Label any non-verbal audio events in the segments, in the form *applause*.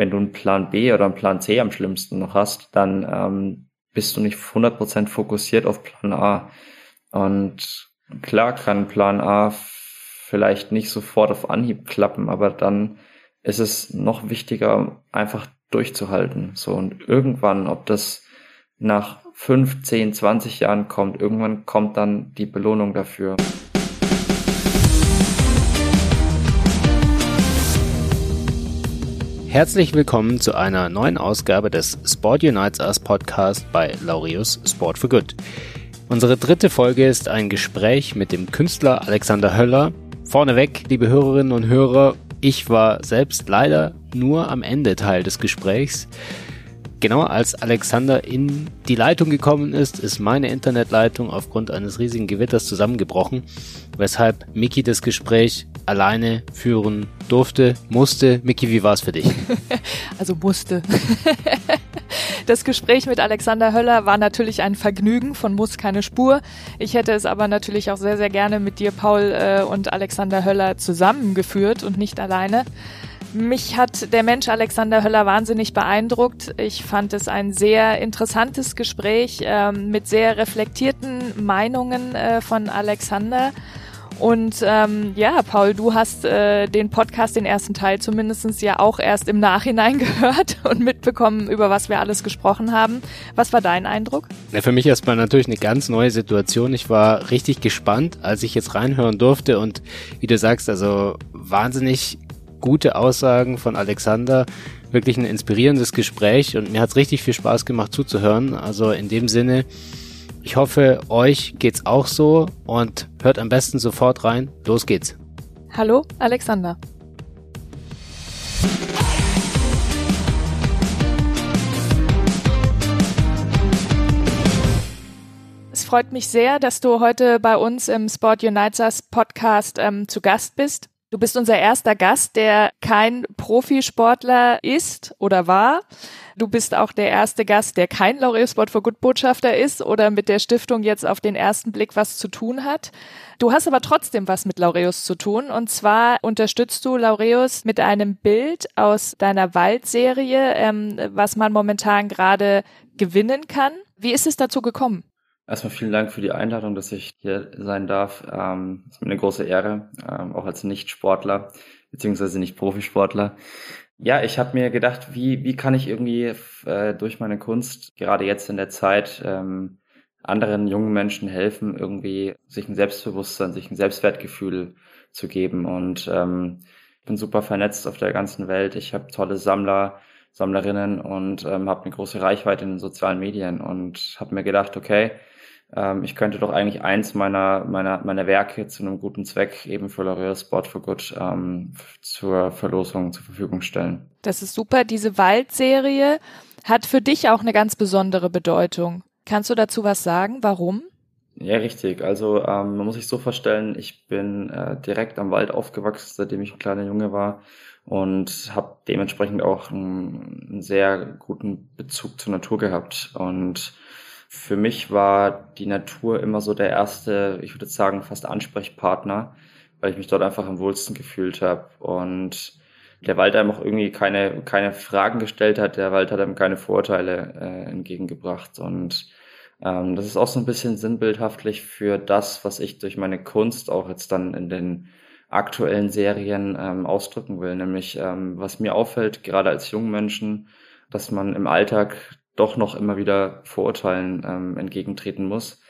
wenn du einen Plan B oder einen Plan C am schlimmsten noch hast, dann ähm, bist du nicht 100% fokussiert auf Plan A. Und klar kann Plan A vielleicht nicht sofort auf Anhieb klappen, aber dann ist es noch wichtiger, einfach durchzuhalten. So und irgendwann, ob das nach 5, 10, 20 Jahren kommt, irgendwann kommt dann die Belohnung dafür. Herzlich willkommen zu einer neuen Ausgabe des Sport Unites Us Podcast bei Laureus Sport for Good. Unsere dritte Folge ist ein Gespräch mit dem Künstler Alexander Höller. Vorneweg, liebe Hörerinnen und Hörer, ich war selbst leider nur am Ende Teil des Gesprächs. Genau als Alexander in die Leitung gekommen ist, ist meine Internetleitung aufgrund eines riesigen Gewitters zusammengebrochen, weshalb Miki das Gespräch alleine führen durfte, musste. Miki, wie war es für dich? *laughs* Also musste. *laughs* Das Gespräch mit Alexander Höller war natürlich ein Vergnügen, von Muss keine Spur. Ich hätte es aber natürlich auch sehr, sehr gerne mit dir, Paul, äh, und Alexander Höller zusammengeführt und nicht alleine. Mich hat der Mensch Alexander Höller wahnsinnig beeindruckt. Ich fand es ein sehr interessantes Gespräch ähm, mit sehr reflektierten Meinungen äh, von Alexander. Und ähm, ja, Paul, du hast äh, den Podcast, den ersten Teil zumindestens ja auch erst im Nachhinein *laughs* gehört und mitbekommen, über was wir alles gesprochen haben. Was war dein Eindruck? Ja, für mich erstmal natürlich eine ganz neue Situation. Ich war richtig gespannt, als ich jetzt reinhören durfte und wie du sagst, also wahnsinnig gute Aussagen von Alexander, wirklich ein inspirierendes Gespräch und mir hat es richtig viel Spaß gemacht zuzuhören. Also in dem Sinne, ich hoffe, euch geht's auch so und hört am besten sofort rein. Los geht's. Hallo, Alexander. Es freut mich sehr, dass du heute bei uns im Sport Unites Podcast ähm, zu Gast bist. Du bist unser erster Gast, der kein Profisportler ist oder war. Du bist auch der erste Gast, der kein Laureus Sport for Good Botschafter ist oder mit der Stiftung jetzt auf den ersten Blick was zu tun hat. Du hast aber trotzdem was mit Laureus zu tun und zwar unterstützt du Laureus mit einem Bild aus deiner Waldserie, ähm, was man momentan gerade gewinnen kann. Wie ist es dazu gekommen? Erstmal vielen Dank für die Einladung, dass ich hier sein darf. Ähm, ist mir eine große Ehre, ähm, auch als Nicht-Sportler beziehungsweise nicht Profisportler. Ja, ich habe mir gedacht, wie, wie kann ich irgendwie äh, durch meine Kunst, gerade jetzt in der Zeit, ähm, anderen jungen Menschen helfen, irgendwie sich ein Selbstbewusstsein, sich ein Selbstwertgefühl zu geben. Und ähm, ich bin super vernetzt auf der ganzen Welt. Ich habe tolle Sammler, Sammlerinnen und ähm, habe eine große Reichweite in den sozialen Medien und habe mir gedacht, okay, ähm, ich könnte doch eigentlich eins meiner, meiner, meiner Werke zu einem guten Zweck eben für L'Oreal Sport for Good ähm, zur Verlosung zur Verfügung stellen. Das ist super. Diese Waldserie hat für dich auch eine ganz besondere Bedeutung. Kannst du dazu was sagen? Warum? Ja, richtig. Also ähm, man muss sich so vorstellen, ich bin äh, direkt am Wald aufgewachsen, seitdem ich ein kleiner Junge war und habe dementsprechend auch einen, einen sehr guten Bezug zur Natur gehabt und für mich war die Natur immer so der erste, ich würde sagen, fast Ansprechpartner, weil ich mich dort einfach am wohlsten gefühlt habe. Und der Wald einem auch irgendwie keine, keine Fragen gestellt hat, der Wald hat einem keine Vorurteile äh, entgegengebracht. Und ähm, das ist auch so ein bisschen sinnbildhaftlich für das, was ich durch meine Kunst auch jetzt dann in den aktuellen Serien ähm, ausdrücken will. Nämlich, ähm, was mir auffällt, gerade als jungen Menschen, dass man im Alltag doch noch immer wieder Vorurteilen ähm, entgegentreten muss.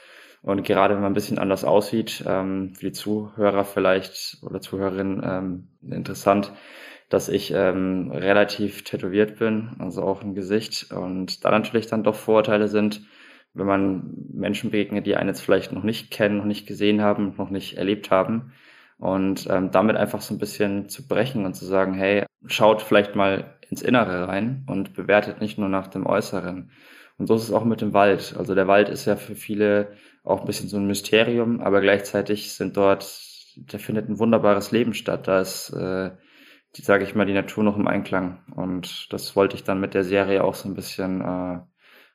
Und gerade wenn man ein bisschen anders aussieht, ähm, für die Zuhörer vielleicht oder Zuhörerinnen ähm, interessant, dass ich ähm, relativ tätowiert bin, also auch im Gesicht. Und da natürlich dann doch Vorurteile sind, wenn man Menschen begegnet, die einen jetzt vielleicht noch nicht kennen, noch nicht gesehen haben, noch nicht erlebt haben. Und ähm, damit einfach so ein bisschen zu brechen und zu sagen, hey, schaut vielleicht mal ins Innere rein und bewertet nicht nur nach dem Äußeren. Und so ist es auch mit dem Wald. Also der Wald ist ja für viele auch ein bisschen so ein Mysterium, aber gleichzeitig sind dort, da findet ein wunderbares Leben statt. Da ist, äh, die, sage ich mal, die Natur noch im Einklang. Und das wollte ich dann mit der Serie auch so ein bisschen äh,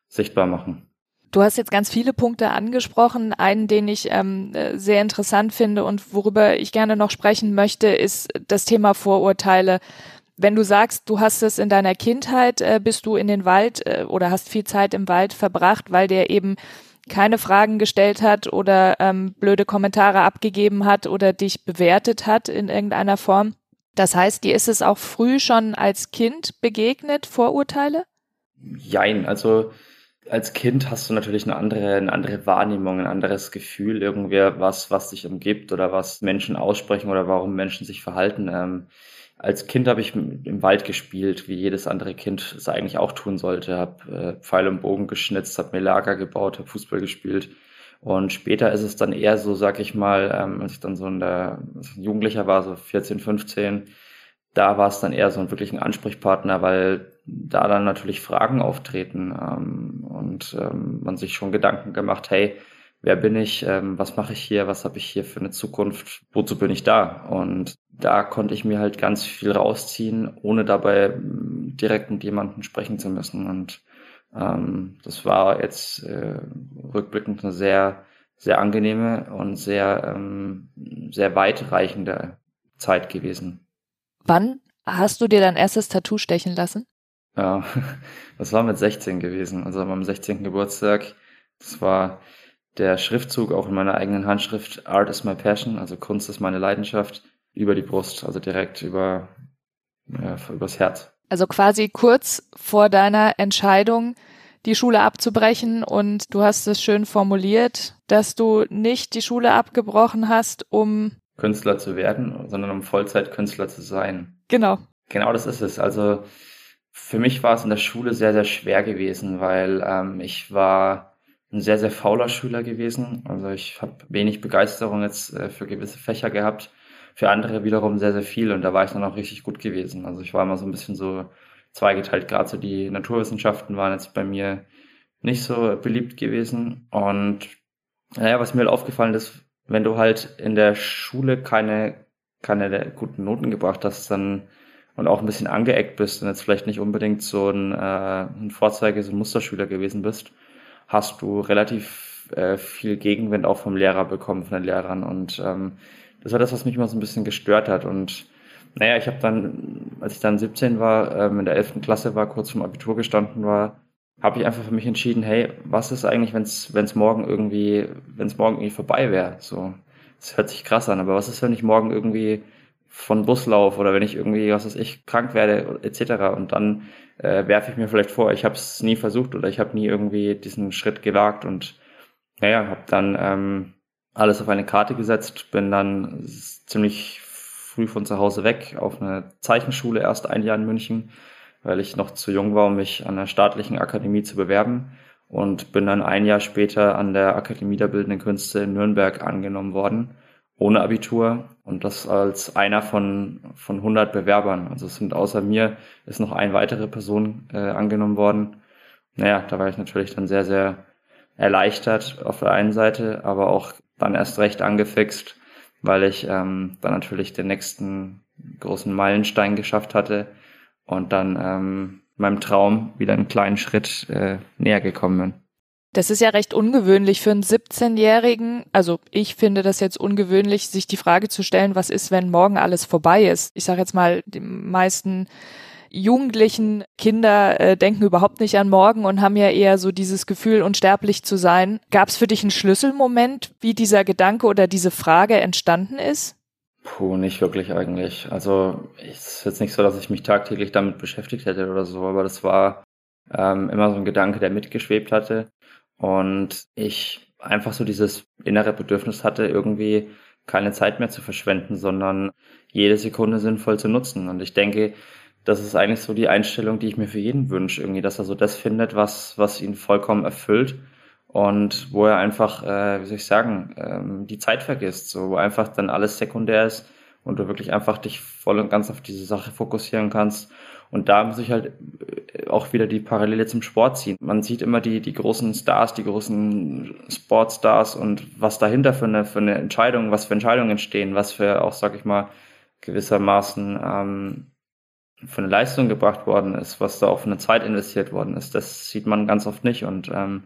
sichtbar machen. Du hast jetzt ganz viele Punkte angesprochen. Einen, den ich ähm, sehr interessant finde und worüber ich gerne noch sprechen möchte, ist das Thema Vorurteile Wenn du sagst, du hast es in deiner Kindheit, äh, bist du in den Wald äh, oder hast viel Zeit im Wald verbracht, weil der eben keine Fragen gestellt hat oder ähm, blöde Kommentare abgegeben hat oder dich bewertet hat in irgendeiner Form. Das heißt, dir ist es auch früh schon als Kind begegnet, Vorurteile? Jein, also als Kind hast du natürlich eine andere, eine andere Wahrnehmung, ein anderes Gefühl, irgendwer was, was dich umgibt oder was Menschen aussprechen oder warum Menschen sich verhalten. Ähm, als Kind habe ich im Wald gespielt, wie jedes andere Kind es eigentlich auch tun sollte. Habe äh, Pfeil und Bogen geschnitzt, habe mir Lager gebaut, habe Fußball gespielt. Und später ist es dann eher so, sag ich mal, ähm, als ich dann so in der als Jugendlicher war, so 14, 15, da war es dann eher so ein wirklichen Ansprechpartner, weil da dann natürlich Fragen auftreten ähm, und ähm, man sich schon Gedanken gemacht, hey, wer bin ich, ähm, was mache ich hier, was habe ich hier für eine Zukunft, wozu bin ich da? Und da konnte ich mir halt ganz viel rausziehen, ohne dabei mm, direkt mit jemandem sprechen zu müssen. Und ähm, das war jetzt äh, rückblickend eine sehr, sehr angenehme und sehr, ähm, sehr weitreichende Zeit gewesen. Wann hast du dir dein erstes Tattoo stechen lassen? Ja, *laughs* das war mit 16 gewesen, also am 16. Geburtstag. Das war der Schriftzug auch in meiner eigenen Handschrift Art is my passion, also Kunst ist meine Leidenschaft, über die Brust, also direkt über ja, übers Herz. Also quasi kurz vor deiner Entscheidung, die Schule abzubrechen und du hast es schön formuliert, dass du nicht die Schule abgebrochen hast, um Künstler zu werden, sondern um Vollzeitkünstler zu sein. Genau. Genau das ist es. Also für mich war es in der Schule sehr, sehr schwer gewesen, weil ähm, ich war ein sehr, sehr fauler Schüler gewesen. Also ich habe wenig Begeisterung jetzt äh, für gewisse Fächer gehabt, für andere wiederum sehr, sehr viel und da war ich dann auch richtig gut gewesen. Also ich war immer so ein bisschen so zweigeteilt, gerade so die Naturwissenschaften waren jetzt bei mir nicht so beliebt gewesen und naja, was mir aufgefallen ist, wenn du halt in der Schule keine, keine guten Noten gebracht hast, dann und auch ein bisschen angeeckt bist und jetzt vielleicht nicht unbedingt so ein, äh, ein Vorzeige, so ein Musterschüler gewesen bist, hast du relativ äh, viel Gegenwind auch vom Lehrer bekommen, von den Lehrern. Und ähm, das war das, was mich immer so ein bisschen gestört hat. Und naja, ich habe dann, als ich dann 17 war, ähm, in der 11. Klasse war, kurz vom Abitur gestanden war, habe ich einfach für mich entschieden, hey, was ist eigentlich, wenn es morgen irgendwie, wenn es morgen irgendwie vorbei wäre? So, das hört sich krass an, aber was ist, wenn ich morgen irgendwie von Bus laufe oder wenn ich irgendwie, was weiß ich, krank werde etc. Und dann äh, werfe ich mir vielleicht vor, ich habe es nie versucht oder ich habe nie irgendwie diesen Schritt gewagt und naja, habe dann ähm, alles auf eine Karte gesetzt, bin dann ziemlich früh von zu Hause weg auf eine Zeichenschule, erst ein Jahr in München, weil ich noch zu jung war, um mich an der staatlichen Akademie zu bewerben und bin dann ein Jahr später an der Akademie der Bildenden Künste in Nürnberg angenommen worden ohne Abitur und das als einer von, von 100 Bewerbern. Also es sind außer mir ist noch eine weitere Person äh, angenommen worden. Naja, da war ich natürlich dann sehr, sehr erleichtert auf der einen Seite, aber auch dann erst recht angefixt, weil ich ähm, dann natürlich den nächsten großen Meilenstein geschafft hatte und dann ähm, meinem Traum wieder einen kleinen Schritt äh, näher gekommen bin. Das ist ja recht ungewöhnlich für einen 17-Jährigen. Also ich finde das jetzt ungewöhnlich, sich die Frage zu stellen, was ist, wenn morgen alles vorbei ist. Ich sage jetzt mal, die meisten jugendlichen Kinder äh, denken überhaupt nicht an morgen und haben ja eher so dieses Gefühl, unsterblich zu sein. Gab es für dich einen Schlüsselmoment, wie dieser Gedanke oder diese Frage entstanden ist? Puh, nicht wirklich eigentlich. Also es ist jetzt nicht so, dass ich mich tagtäglich damit beschäftigt hätte oder so, aber das war ähm, immer so ein Gedanke, der mitgeschwebt hatte. Und ich einfach so dieses innere Bedürfnis hatte, irgendwie keine Zeit mehr zu verschwenden, sondern jede Sekunde sinnvoll zu nutzen. Und ich denke, das ist eigentlich so die Einstellung, die ich mir für jeden wünsche, irgendwie, dass er so das findet, was, was ihn vollkommen erfüllt und wo er einfach, äh, wie soll ich sagen, ähm, die Zeit vergisst, so wo einfach dann alles sekundär ist und du wirklich einfach dich voll und ganz auf diese Sache fokussieren kannst und da muss ich halt äh, auch wieder die Parallele zum Sport ziehen. Man sieht immer die, die großen Stars, die großen Sportstars und was dahinter für eine, für eine Entscheidung, was für Entscheidungen entstehen, was für auch, sag ich mal, gewissermaßen ähm, für eine Leistung gebracht worden ist, was da auch für eine Zeit investiert worden ist. Das sieht man ganz oft nicht und ähm,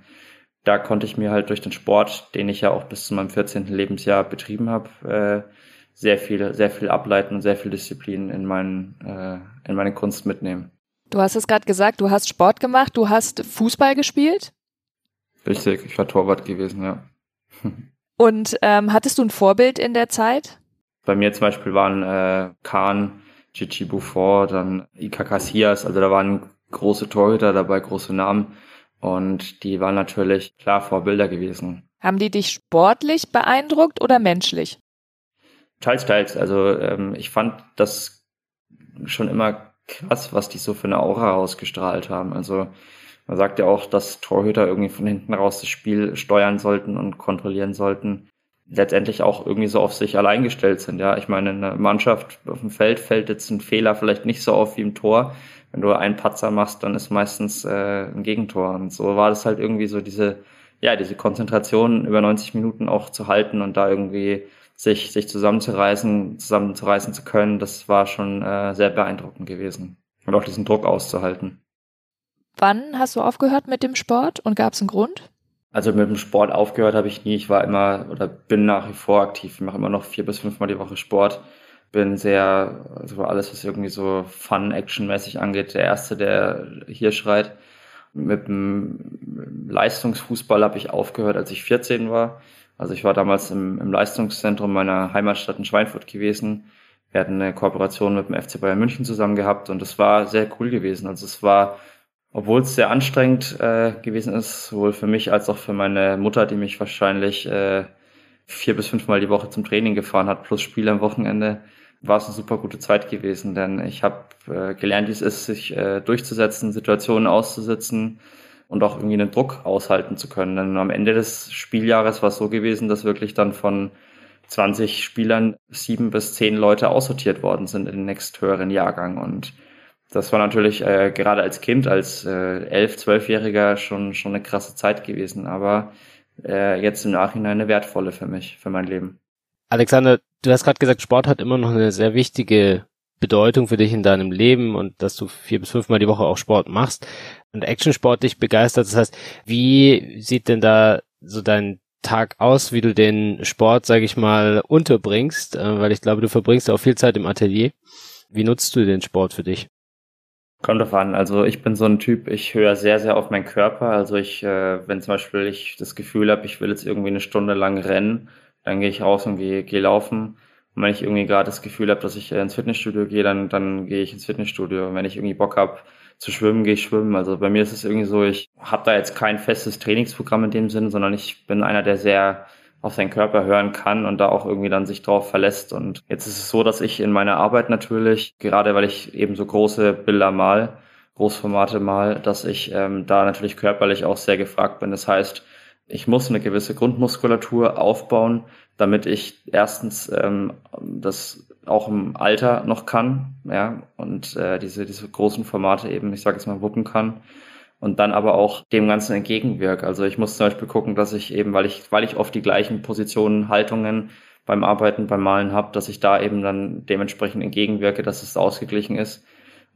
da konnte ich mir halt durch den Sport, den ich ja auch bis zu meinem 14. Lebensjahr betrieben habe, äh, sehr viel, sehr viel ableiten und sehr viel Disziplin in, mein, äh, in meine Kunst mitnehmen. Du hast es gerade gesagt, du hast Sport gemacht, du hast Fußball gespielt? Richtig, ich war Torwart gewesen, ja. *laughs* Und ähm, hattest du ein Vorbild in der Zeit? Bei mir zum Beispiel waren äh, Kahn, Gigi Buffon, dann Ika Casillas, also da waren große Torhüter dabei, große Namen. Und die waren natürlich klar Vorbilder gewesen. Haben die dich sportlich beeindruckt oder menschlich? Teils, teils. Also ähm, ich fand das schon immer krass, was die so für eine Aura ausgestrahlt haben. Also man sagt ja auch, dass Torhüter irgendwie von hinten raus das Spiel steuern sollten und kontrollieren sollten. Letztendlich auch irgendwie so auf sich allein gestellt sind. Ja, ich meine, in einer Mannschaft auf dem Feld fällt jetzt ein Fehler vielleicht nicht so auf wie im Tor. Wenn du einen Patzer machst, dann ist meistens äh, ein Gegentor. Und so war das halt irgendwie so diese, ja, diese Konzentration über 90 Minuten auch zu halten und da irgendwie sich, sich zusammenzureißen, zusammenzureißen zu können, das war schon äh, sehr beeindruckend gewesen. Und auch diesen Druck auszuhalten. Wann hast du aufgehört mit dem Sport und gab es einen Grund? Also mit dem Sport aufgehört habe ich nie. Ich war immer oder bin nach wie vor aktiv. Ich mache immer noch vier bis fünfmal die Woche Sport. Bin sehr, also alles, was irgendwie so Fun-Action-mäßig angeht, der Erste, der hier schreit. Mit dem Leistungsfußball habe ich aufgehört, als ich 14 war. Also ich war damals im, im Leistungszentrum meiner Heimatstadt in Schweinfurt gewesen. Wir hatten eine Kooperation mit dem FC Bayern München zusammen gehabt und es war sehr cool gewesen. Also es war, obwohl es sehr anstrengend äh, gewesen ist, sowohl für mich als auch für meine Mutter, die mich wahrscheinlich äh, vier bis fünfmal die Woche zum Training gefahren hat, plus Spiel am Wochenende, war es eine super gute Zeit gewesen, denn ich habe äh, gelernt, wie es ist, sich äh, durchzusetzen, Situationen auszusitzen, und auch irgendwie einen Druck aushalten zu können. Denn am Ende des Spieljahres war es so gewesen, dass wirklich dann von 20 Spielern sieben bis zehn Leute aussortiert worden sind in den nächsthöheren Jahrgang. Und das war natürlich äh, gerade als Kind, als äh, elf, zwölfjähriger schon schon eine krasse Zeit gewesen, aber äh, jetzt im Nachhinein eine wertvolle für mich, für mein Leben. Alexander, du hast gerade gesagt, Sport hat immer noch eine sehr wichtige Bedeutung für dich in deinem Leben und dass du vier bis fünfmal die Woche auch Sport machst und Actionsport dich begeistert. Das heißt, wie sieht denn da so dein Tag aus, wie du den Sport, sage ich mal, unterbringst? Äh, weil ich glaube, du verbringst auch viel Zeit im Atelier. Wie nutzt du den Sport für dich? Kommt drauf an. Also ich bin so ein Typ, ich höre sehr, sehr auf meinen Körper. Also ich, äh, wenn zum Beispiel ich das Gefühl habe, ich will jetzt irgendwie eine Stunde lang rennen, dann gehe ich raus und gehe, gehe laufen. Und wenn ich irgendwie gerade das Gefühl habe, dass ich ins Fitnessstudio gehe, dann, dann gehe ich ins Fitnessstudio. Und wenn ich irgendwie Bock habe zu schwimmen, gehe ich schwimmen. Also bei mir ist es irgendwie so, ich habe da jetzt kein festes Trainingsprogramm in dem Sinn, sondern ich bin einer, der sehr auf seinen Körper hören kann und da auch irgendwie dann sich drauf verlässt. Und jetzt ist es so, dass ich in meiner Arbeit natürlich, gerade weil ich eben so große Bilder mal, Großformate mal, dass ich ähm, da natürlich körperlich auch sehr gefragt bin. Das heißt, ich muss eine gewisse Grundmuskulatur aufbauen, damit ich erstens ähm, das auch im Alter noch kann, ja, und äh, diese, diese großen Formate eben, ich sage jetzt mal, wuppen kann und dann aber auch dem Ganzen entgegenwirke. Also ich muss zum Beispiel gucken, dass ich eben, weil ich, weil ich oft die gleichen Positionen, Haltungen beim Arbeiten, beim Malen habe, dass ich da eben dann dementsprechend entgegenwirke, dass es ausgeglichen ist.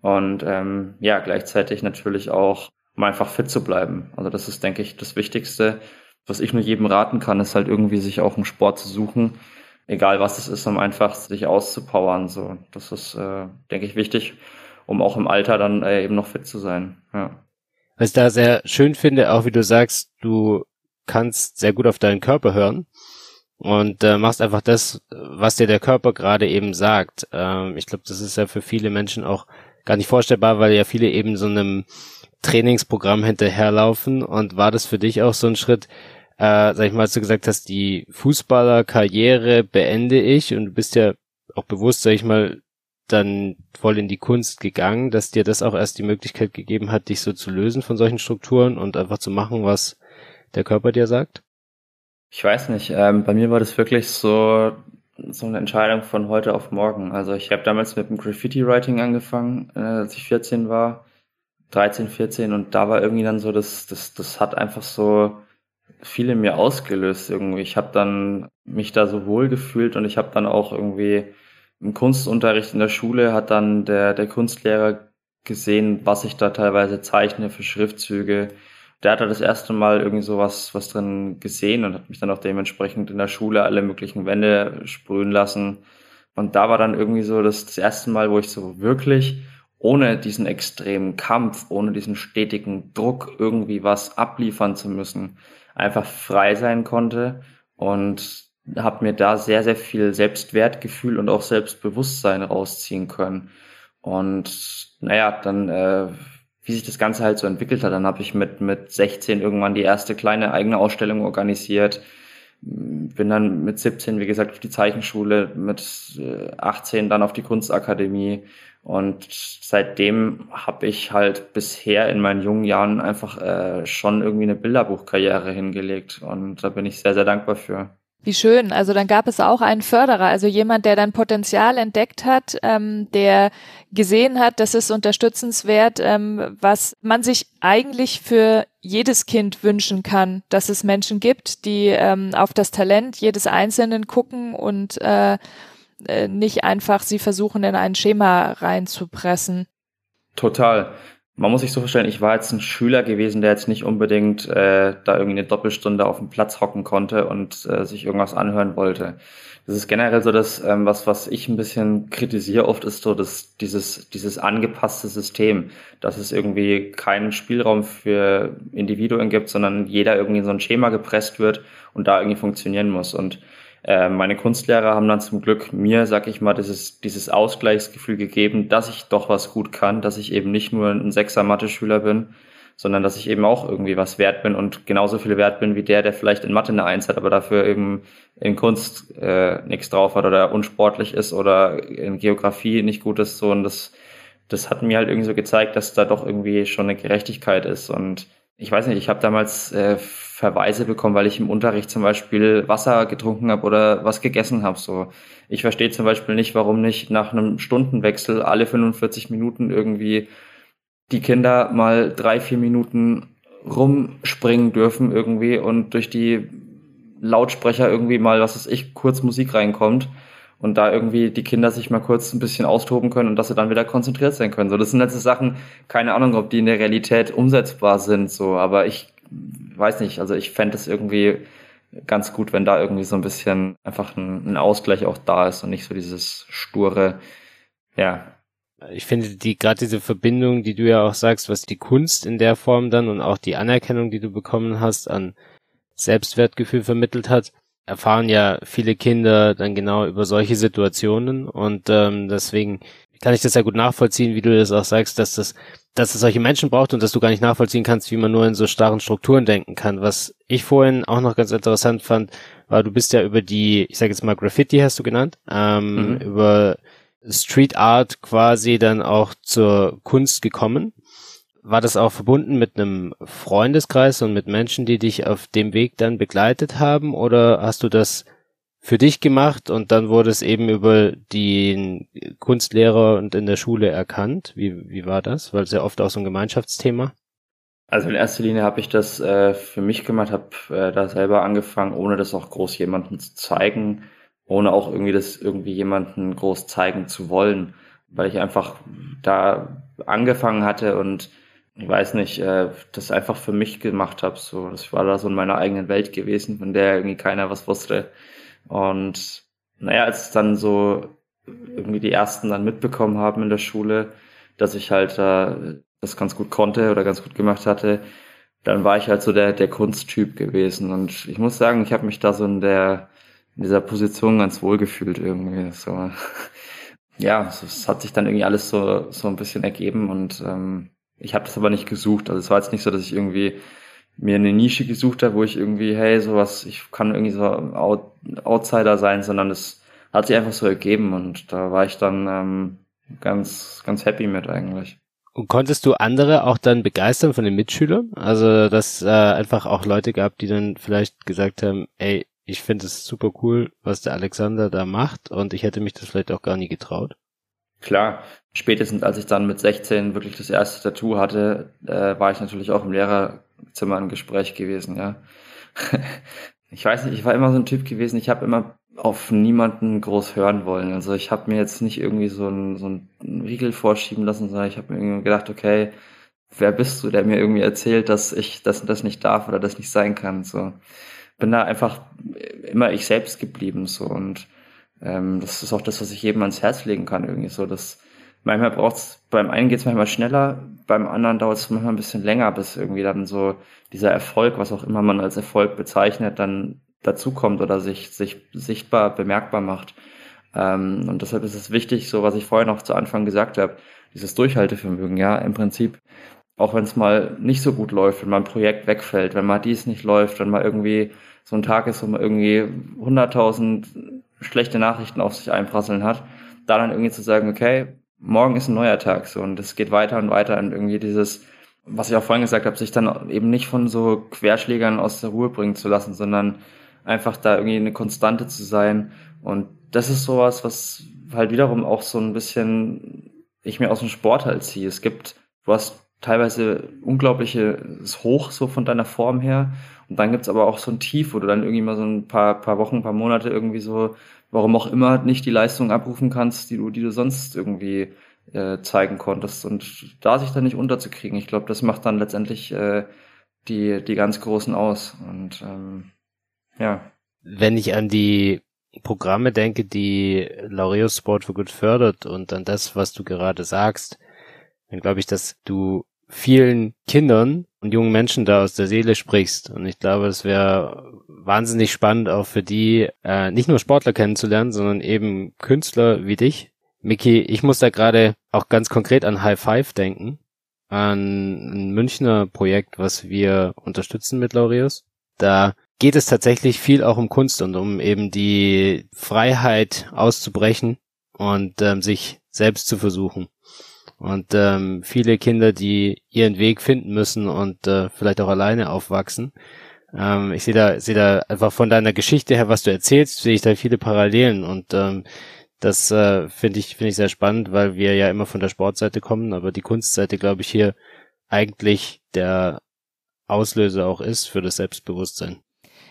Und ähm, ja, gleichzeitig natürlich auch, um einfach fit zu bleiben. Also das ist, denke ich, das Wichtigste. Was ich nur jedem raten kann, ist halt irgendwie sich auch einen Sport zu suchen, egal was es ist, um einfach sich auszupowern. So, das ist, äh, denke ich, wichtig, um auch im Alter dann äh, eben noch fit zu sein. Ja. Was ich da sehr schön finde, auch wie du sagst, du kannst sehr gut auf deinen Körper hören und äh, machst einfach das, was dir der Körper gerade eben sagt. Ähm, ich glaube, das ist ja für viele Menschen auch gar nicht vorstellbar, weil ja viele eben so einem Trainingsprogramm hinterherlaufen. Und war das für dich auch so ein Schritt, äh, sag ich mal, als du gesagt hast, die Fußballerkarriere beende ich und du bist ja auch bewusst, sag ich mal, dann voll in die Kunst gegangen, dass dir das auch erst die Möglichkeit gegeben hat, dich so zu lösen von solchen Strukturen und einfach zu machen, was der Körper dir sagt? Ich weiß nicht. Ähm, bei mir war das wirklich so so eine Entscheidung von heute auf morgen. Also ich habe damals mit dem Graffiti-Writing angefangen, äh, als ich 14 war, 13, 14 und da war irgendwie dann so, das, das, das hat einfach so viel in mir ausgelöst irgendwie. Ich habe dann mich da so wohl gefühlt und ich habe dann auch irgendwie im Kunstunterricht in der Schule hat dann der, der Kunstlehrer gesehen, was ich da teilweise zeichne für Schriftzüge. Der hat da das erste Mal irgendwie so was, was drin gesehen und hat mich dann auch dementsprechend in der Schule alle möglichen Wände sprühen lassen. Und da war dann irgendwie so das, das erste Mal, wo ich so wirklich ohne diesen extremen Kampf, ohne diesen stetigen Druck, irgendwie was abliefern zu müssen, einfach frei sein konnte und habe mir da sehr, sehr viel Selbstwertgefühl und auch Selbstbewusstsein rausziehen können. Und naja, dann, äh, wie sich das Ganze halt so entwickelt hat, dann habe ich mit, mit 16 irgendwann die erste kleine eigene Ausstellung organisiert, bin dann mit 17, wie gesagt, auf die Zeichenschule, mit 18 äh, dann auf die Kunstakademie und seitdem habe ich halt bisher in meinen jungen Jahren einfach äh, schon irgendwie eine Bilderbuchkarriere hingelegt und da bin ich sehr, sehr dankbar für. Wie schön. Also dann gab es auch einen Förderer, also jemand, der dann Potenzial entdeckt hat, ähm, der gesehen hat, das ist unterstützenswert, ähm, was man sich eigentlich für jedes Kind wünschen kann, dass es Menschen gibt, die ähm, auf das Talent jedes Einzelnen gucken und äh, äh nicht einfach sie versuchen, in ein Schema reinzupressen. Total man muss sich so vorstellen, ich war jetzt ein Schüler gewesen, der jetzt nicht unbedingt äh, da irgendwie eine Doppelstunde auf dem Platz hocken konnte und äh, sich irgendwas anhören wollte. Das ist generell so das, ähm, was, was ich ein bisschen kritisiere oft, ist so dass dieses, dieses angepasste System, dass es irgendwie keinen Spielraum für Individuen gibt, sondern jeder irgendwie in so ein Schema gepresst wird und da irgendwie funktionieren muss. Und äh, meine Kunstlehrer haben dann zum Glück mir, sag ich mal, dieses, dieses Ausgleichsgefühl gegeben, dass ich doch was gut kann, dass ich eben nicht nur ein Sechser Mathe-Schüler bin, sondern dass ich eben auch irgendwie was wert bin und genauso viel wert bin wie der, der vielleicht in Mathe eine Eins hat, aber dafür eben in Kunst äh, nichts drauf hat oder unsportlich ist oder in Geografie nicht gut ist. So und das, das hat mir halt irgendwie so gezeigt, dass da doch irgendwie schon eine Gerechtigkeit ist und ich weiß nicht, ich habe damals äh, Verweise bekommen, weil ich im Unterricht zum Beispiel Wasser getrunken habe oder was gegessen habe. So, ich verstehe zum Beispiel nicht, warum nicht nach einem Stundenwechsel alle 45 Minuten irgendwie die Kinder mal drei, vier Minuten rumspringen dürfen irgendwie und durch die Lautsprecher irgendwie mal, was weiß ich, kurz Musik reinkommt und da irgendwie die Kinder sich mal kurz ein bisschen austoben können und dass sie dann wieder konzentriert sein können. So, das sind letzte Sachen, keine Ahnung, ob die in der Realität umsetzbar sind, so, aber ich weiß nicht, also ich fände es irgendwie ganz gut, wenn da irgendwie so ein bisschen einfach ein, ein Ausgleich auch da ist und nicht so dieses sture, ja, ich finde die gerade diese Verbindung, die du ja auch sagst, was die Kunst in der Form dann und auch die Anerkennung, die du bekommen hast, an Selbstwertgefühl vermittelt hat, erfahren ja viele Kinder dann genau über solche Situationen und ähm, deswegen kann ich das ja gut nachvollziehen, wie du das auch sagst, dass das, dass es solche Menschen braucht und dass du gar nicht nachvollziehen kannst, wie man nur in so starren Strukturen denken kann. Was ich vorhin auch noch ganz interessant fand, war, du bist ja über die, ich sage jetzt mal Graffiti hast du genannt, ähm, mhm. über Street Art quasi dann auch zur Kunst gekommen war das auch verbunden mit einem Freundeskreis und mit Menschen, die dich auf dem Weg dann begleitet haben? Oder hast du das für dich gemacht und dann wurde es eben über den Kunstlehrer und in der Schule erkannt? Wie, wie war das? Weil es ja oft auch so ein Gemeinschaftsthema. Also in erster Linie habe ich das äh, für mich gemacht, habe äh, da selber angefangen, ohne das auch groß jemandem zu zeigen, ohne auch irgendwie das irgendwie jemanden groß zeigen zu wollen, weil ich einfach da angefangen hatte und ich weiß nicht, äh, das einfach für mich gemacht habe. So, das war da so in meiner eigenen Welt gewesen, von der irgendwie keiner was wusste. Und naja, als dann so irgendwie die ersten dann mitbekommen haben in der Schule, dass ich halt äh, das ganz gut konnte oder ganz gut gemacht hatte, dann war ich halt so der, der Kunsttyp gewesen. Und ich muss sagen, ich habe mich da so in der in dieser Position ganz wohl gefühlt irgendwie. So. *laughs* Ja, es hat sich dann irgendwie alles so, so ein bisschen ergeben und ähm, ich habe das aber nicht gesucht. Also es war jetzt nicht so, dass ich irgendwie mir eine Nische gesucht habe, wo ich irgendwie, hey, sowas, ich kann irgendwie so Out Outsider sein, sondern es hat sich einfach so ergeben und da war ich dann ähm, ganz, ganz happy mit eigentlich. Und konntest du andere auch dann begeistern von den Mitschülern? Also, dass äh, einfach auch Leute gab, die dann vielleicht gesagt haben, ey, ich finde es super cool, was der Alexander da macht und ich hätte mich das vielleicht auch gar nie getraut. Klar, spätestens als ich dann mit 16 wirklich das erste Tattoo hatte, äh, war ich natürlich auch im Lehrerzimmer im Gespräch gewesen, ja. *laughs* ich weiß nicht, ich war immer so ein Typ gewesen, ich habe immer auf niemanden groß hören wollen. Also ich habe mir jetzt nicht irgendwie so einen, so einen Riegel vorschieben lassen, sondern ich habe mir irgendwie gedacht, okay, wer bist du, der mir irgendwie erzählt, dass ich das das nicht darf oder das nicht sein kann. So bin da einfach immer ich selbst geblieben so und ähm, das ist auch das, was ich jedem ans Herz legen kann, irgendwie so, dass manchmal braucht's, beim einen geht's manchmal schneller, beim anderen dauert es manchmal ein bisschen länger, bis irgendwie dann so dieser Erfolg, was auch immer man als Erfolg bezeichnet, dann dazukommt oder sich, sich sichtbar, bemerkbar macht. Ähm, und deshalb ist es wichtig, so was ich vorhin auch zu Anfang gesagt habe, dieses Durchhaltevermögen, ja, im Prinzip, auch wenn es mal nicht so gut läuft, wenn mal ein Projekt wegfällt, wenn mal dies nicht läuft, wenn mal irgendwie so ein Tag ist, wo man irgendwie 100.000 schlechte Nachrichten auf sich einprasseln hat, da dann irgendwie zu sagen, okay, morgen ist ein neuer Tag so und es geht weiter und weiter und irgendwie dieses, was ich auch vorhin gesagt habe, sich dann eben nicht von so Querschlägern aus der Ruhe bringen zu lassen, sondern einfach da irgendwie eine Konstante zu sein und das ist sowas, was halt wiederum auch so ein bisschen ich mir aus dem Sport halt ziehe. Es gibt, du hast teilweise unglaubliches Hoch so von deiner Form her und dann gibt's aber auch so ein Tief, wo du dann irgendwie mal so ein paar, paar Wochen, paar Monate irgendwie so, warum auch immer, nicht die Leistung abrufen kannst, die du, die du sonst irgendwie äh, zeigen konntest. Und da sich dann nicht unterzukriegen, ich glaube, das macht dann letztendlich äh, die, die ganz Großen aus. Und ähm, ja. Wenn ich an die Programme denke, die Laureus Sport for Good fördert und an das, was du gerade sagst, dann glaube ich, dass du vielen Kindern und jungen Menschen da aus der Seele sprichst. Und ich glaube, es wäre wahnsinnig spannend auch für die, äh, nicht nur Sportler kennenzulernen, sondern eben Künstler wie dich. Miki, ich muss da gerade auch ganz konkret an High Five denken, an ein Münchner Projekt, was wir unterstützen mit Laureus. Da geht es tatsächlich viel auch um Kunst und um eben die Freiheit auszubrechen und ähm, sich selbst zu versuchen. Und ähm, viele Kinder, die ihren Weg finden müssen und äh, vielleicht auch alleine aufwachsen. Ähm, ich sehe da, sehe da einfach von deiner Geschichte her, was du erzählst, sehe ich da viele Parallelen und ähm, das äh, finde ich, finde ich sehr spannend, weil wir ja immer von der Sportseite kommen, aber die Kunstseite, glaube ich, hier eigentlich der Auslöser auch ist für das Selbstbewusstsein.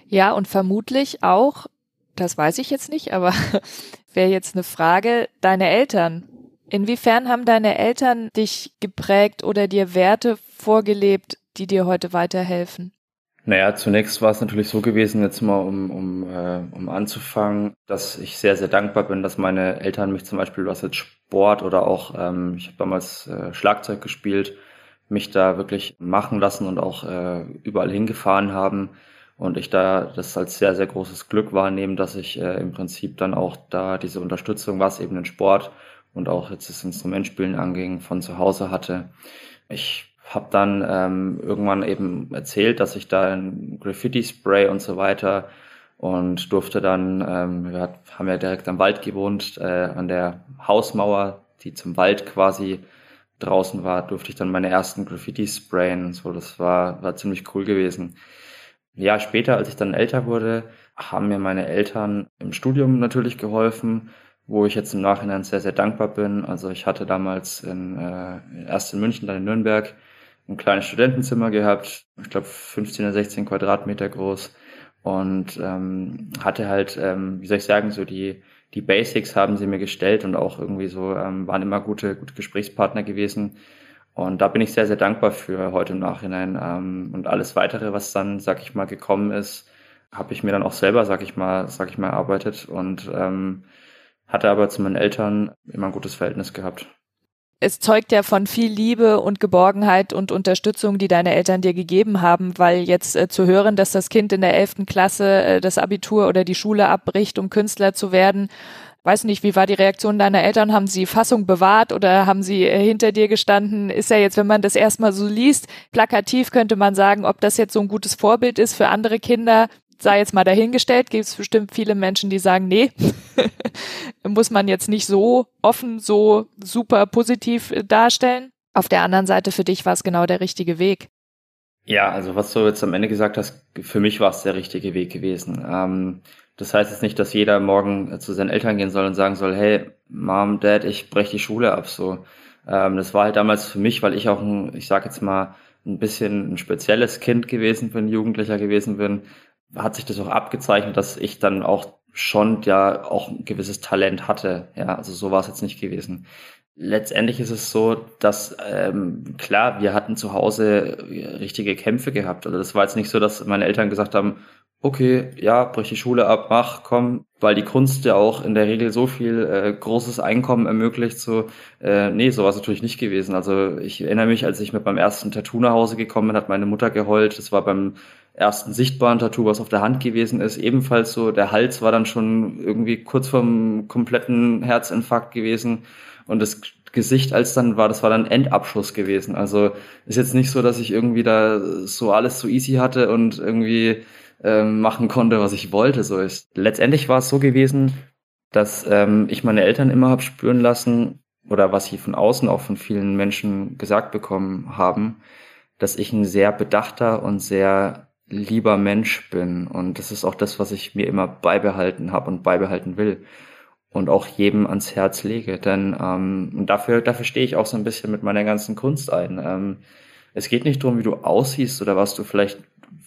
Ja, und vermutlich auch, das weiß ich jetzt nicht, aber *laughs* wäre jetzt eine Frage, deine Eltern. Inwiefern haben deine Eltern dich geprägt oder dir Werte vorgelebt, die dir heute weiterhelfen? Naja, zunächst war es natürlich so gewesen, jetzt mal um, um, äh, um anzufangen, dass ich sehr, sehr dankbar bin, dass meine Eltern mich zum Beispiel, was jetzt Sport oder auch, ähm, ich habe damals äh, Schlagzeug gespielt, mich da wirklich machen lassen und auch äh, überall hingefahren haben. Und ich da das als sehr, sehr großes Glück wahrnehme, dass ich äh, im Prinzip dann auch da diese Unterstützung, was eben den Sport und auch jetzt das Instrumentspielen anging, von zu Hause hatte. Ich habe dann ähm, irgendwann eben erzählt, dass ich da ein Graffiti-Spray und so weiter und durfte dann, ähm, wir haben ja direkt am Wald gewohnt, äh, an der Hausmauer, die zum Wald quasi draußen war, durfte ich dann meine ersten Graffiti sprayen. So, das war, war ziemlich cool gewesen. Ja, später, als ich dann älter wurde, haben mir meine Eltern im Studium natürlich geholfen wo ich jetzt im Nachhinein sehr, sehr dankbar bin. Also ich hatte damals in, äh, erst in München, dann in Nürnberg ein kleines Studentenzimmer gehabt, ich glaube 15 oder 16 Quadratmeter groß. Und ähm, hatte halt, ähm, wie soll ich sagen, so die die Basics haben sie mir gestellt und auch irgendwie so ähm, waren immer gute gute Gesprächspartner gewesen. Und da bin ich sehr sehr dankbar für heute im Nachhinein. Ähm, und alles weitere, was dann sag ich mal gekommen ist, habe ich mir dann auch selber sag ich mal sag ich mal erarbeitet. Und ähm, hatte aber zu meinen Eltern immer ein gutes Verhältnis gehabt. Es zeugt ja von viel Liebe und Geborgenheit und Unterstützung, die deine Eltern dir gegeben haben, weil jetzt äh, zu hören, dass das Kind in der elften Klasse äh, das Abitur oder die Schule abbricht, um Künstler zu werden, weiß nicht, wie war die Reaktion deiner Eltern? Haben sie Fassung bewahrt oder haben sie äh, hinter dir gestanden? Ist ja jetzt, wenn man das erstmal so liest, plakativ könnte man sagen, ob das jetzt so ein gutes Vorbild ist für andere Kinder, sei jetzt mal dahingestellt, gibt es bestimmt viele Menschen, die sagen, nee, *laughs* muss man jetzt nicht so offen, so super positiv äh, darstellen. Auf der anderen Seite, für dich war es genau der richtige Weg. Ja, also was du jetzt am Ende gesagt hast, für mich war es der richtige Weg gewesen. Ähm, das heißt jetzt nicht, dass jeder morgen zu seinen Eltern gehen soll und sagen soll, hey, Mom, Dad, ich breche die Schule ab. So, ähm, das war halt damals für mich, weil ich auch ein, ich sag jetzt mal, ein bisschen ein spezielles Kind gewesen bin, Jugendlicher gewesen bin, hat sich das auch abgezeichnet, dass ich dann auch schon ja auch ein gewisses Talent hatte. Ja, also so war es jetzt nicht gewesen. Letztendlich ist es so, dass ähm, klar, wir hatten zu Hause richtige Kämpfe gehabt. Also das war jetzt nicht so, dass meine Eltern gesagt haben, okay, ja, brich die Schule ab, mach, komm, weil die Kunst ja auch in der Regel so viel äh, großes Einkommen ermöglicht, so, äh, nee, so war es natürlich nicht gewesen. Also ich erinnere mich, als ich mit meinem ersten Tattoo nach Hause gekommen bin, hat meine Mutter geheult. Das war beim ersten sichtbaren Tattoo, was auf der Hand gewesen ist, ebenfalls so. Der Hals war dann schon irgendwie kurz vorm kompletten Herzinfarkt gewesen und das Gesicht als dann war, das war dann Endabschluss gewesen. Also ist jetzt nicht so, dass ich irgendwie da so alles so easy hatte und irgendwie ähm, machen konnte, was ich wollte. So ist. Letztendlich war es so gewesen, dass ähm, ich meine Eltern immer habe spüren lassen oder was sie von außen auch von vielen Menschen gesagt bekommen haben, dass ich ein sehr bedachter und sehr lieber Mensch bin. Und das ist auch das, was ich mir immer beibehalten habe und beibehalten will. Und auch jedem ans Herz lege. Denn ähm, dafür, dafür stehe ich auch so ein bisschen mit meiner ganzen Kunst ein. Ähm, es geht nicht darum, wie du aussiehst oder was du vielleicht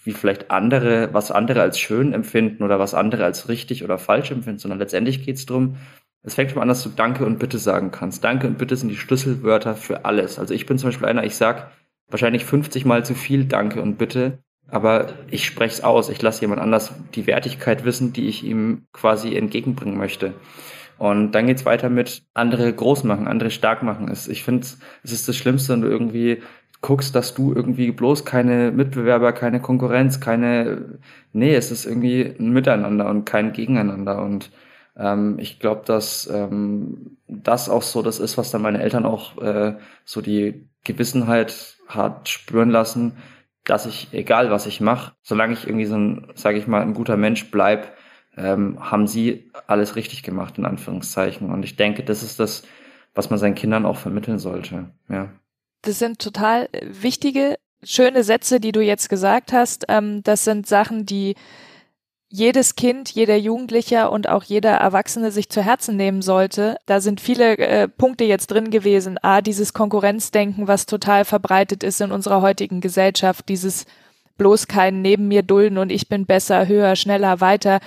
wie vielleicht andere, was andere als schön empfinden oder was andere als richtig oder falsch empfinden, sondern letztendlich geht es darum, es fängt schon an, dass du Danke und Bitte sagen kannst. Danke und Bitte sind die Schlüsselwörter für alles. Also ich bin zum Beispiel einer, ich sag wahrscheinlich 50 Mal zu viel Danke und Bitte, aber ich spreche es aus. Ich lasse jemand anders die Wertigkeit wissen, die ich ihm quasi entgegenbringen möchte. Und dann geht's weiter mit andere groß machen, andere stark machen. Ich finde, es ist das Schlimmste, wenn du irgendwie guckst, dass du irgendwie bloß keine Mitbewerber, keine Konkurrenz, keine, nee, es ist irgendwie ein Miteinander und kein Gegeneinander und ähm, ich glaube, dass ähm, das auch so das ist, was dann meine Eltern auch äh, so die Gewissenheit hat spüren lassen, dass ich, egal was ich mache, solange ich irgendwie so ein, sage ich mal, ein guter Mensch bleib, ähm, haben sie alles richtig gemacht, in Anführungszeichen. Und ich denke, das ist das, was man seinen Kindern auch vermitteln sollte. Ja das sind total wichtige, schöne Sätze, die du jetzt gesagt hast. Ähm, das sind Sachen, die jedes Kind, jeder Jugendlicher und auch jeder Erwachsene sich zu Herzen nehmen sollte. Da sind viele äh, Punkte jetzt drin gewesen. A, dieses Konkurrenzdenken, was total verbreitet ist in unserer heutigen Gesellschaft, dieses bloß keinen neben mir dulden und ich bin besser, höher, schneller, weiter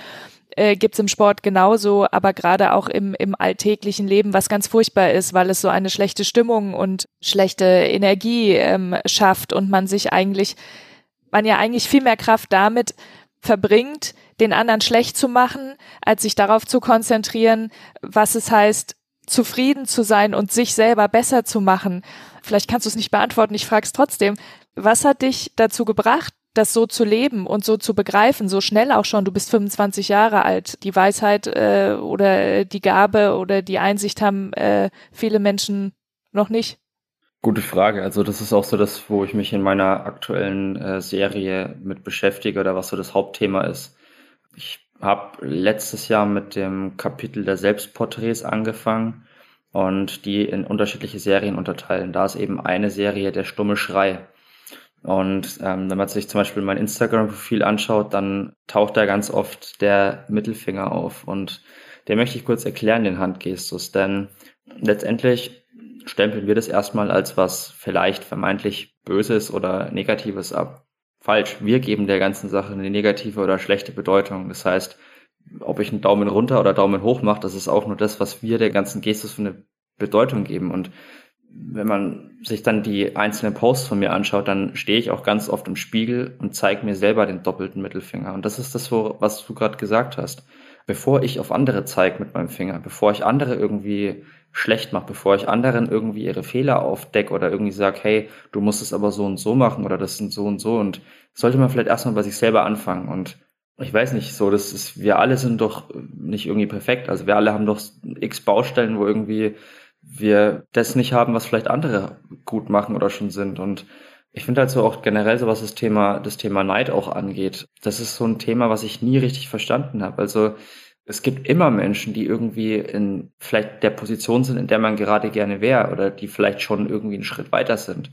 äh, gibt im Sport genauso, aber gerade auch im, im alltäglichen Leben, was ganz furchtbar ist, weil es so eine schlechte Stimmung und schlechte Energie ähm, schafft und man sich eigentlich, man ja eigentlich viel mehr Kraft damit verbringt, den anderen schlecht zu machen, als sich darauf zu konzentrieren, was es heißt, zufrieden zu sein und sich selber besser zu machen. Vielleicht kannst du es nicht beantworten, ich frage es trotzdem. Was hat dich dazu gebracht, das so zu leben und so zu begreifen, so schnell auch schon, du bist 25 Jahre alt, die Weisheit äh, oder die Gabe oder die Einsicht haben äh, viele Menschen noch nicht. Gute Frage. Also das ist auch so das, wo ich mich in meiner aktuellen äh, Serie mit beschäftige oder was so das Hauptthema ist. Ich habe letztes Jahr mit dem Kapitel der Selbstporträts angefangen und die in unterschiedliche Serien unterteilen. Da ist eben eine Serie der stumme Schrei. Und ähm, wenn man sich zum Beispiel mein Instagram-Profil anschaut, dann taucht da ganz oft der Mittelfinger auf. Und den möchte ich kurz erklären, den Handgestus. Denn letztendlich stempeln wir das erstmal als was vielleicht vermeintlich Böses oder Negatives ab. Falsch. Wir geben der ganzen Sache eine negative oder schlechte Bedeutung. Das heißt, ob ich einen Daumen runter oder Daumen hoch mache, das ist auch nur das, was wir der ganzen Gestus für eine Bedeutung geben. Und wenn man sich dann die einzelnen Posts von mir anschaut, dann stehe ich auch ganz oft im Spiegel und zeige mir selber den doppelten Mittelfinger. Und das ist das, was du gerade gesagt hast. Bevor ich auf andere zeige mit meinem Finger, bevor ich andere irgendwie schlecht mache, bevor ich anderen irgendwie ihre Fehler aufdecke oder irgendwie sage, hey, du musst es aber so und so machen oder das sind so und so und sollte man vielleicht erstmal bei sich selber anfangen und ich weiß nicht, so, das ist, wir alle sind doch nicht irgendwie perfekt. Also wir alle haben doch x Baustellen, wo irgendwie wir das nicht haben, was vielleicht andere gut machen oder schon sind. Und ich finde halt so auch generell so, was das Thema, das Thema Neid auch angeht. Das ist so ein Thema, was ich nie richtig verstanden habe. Also es gibt immer Menschen, die irgendwie in vielleicht der Position sind, in der man gerade gerne wäre oder die vielleicht schon irgendwie einen Schritt weiter sind.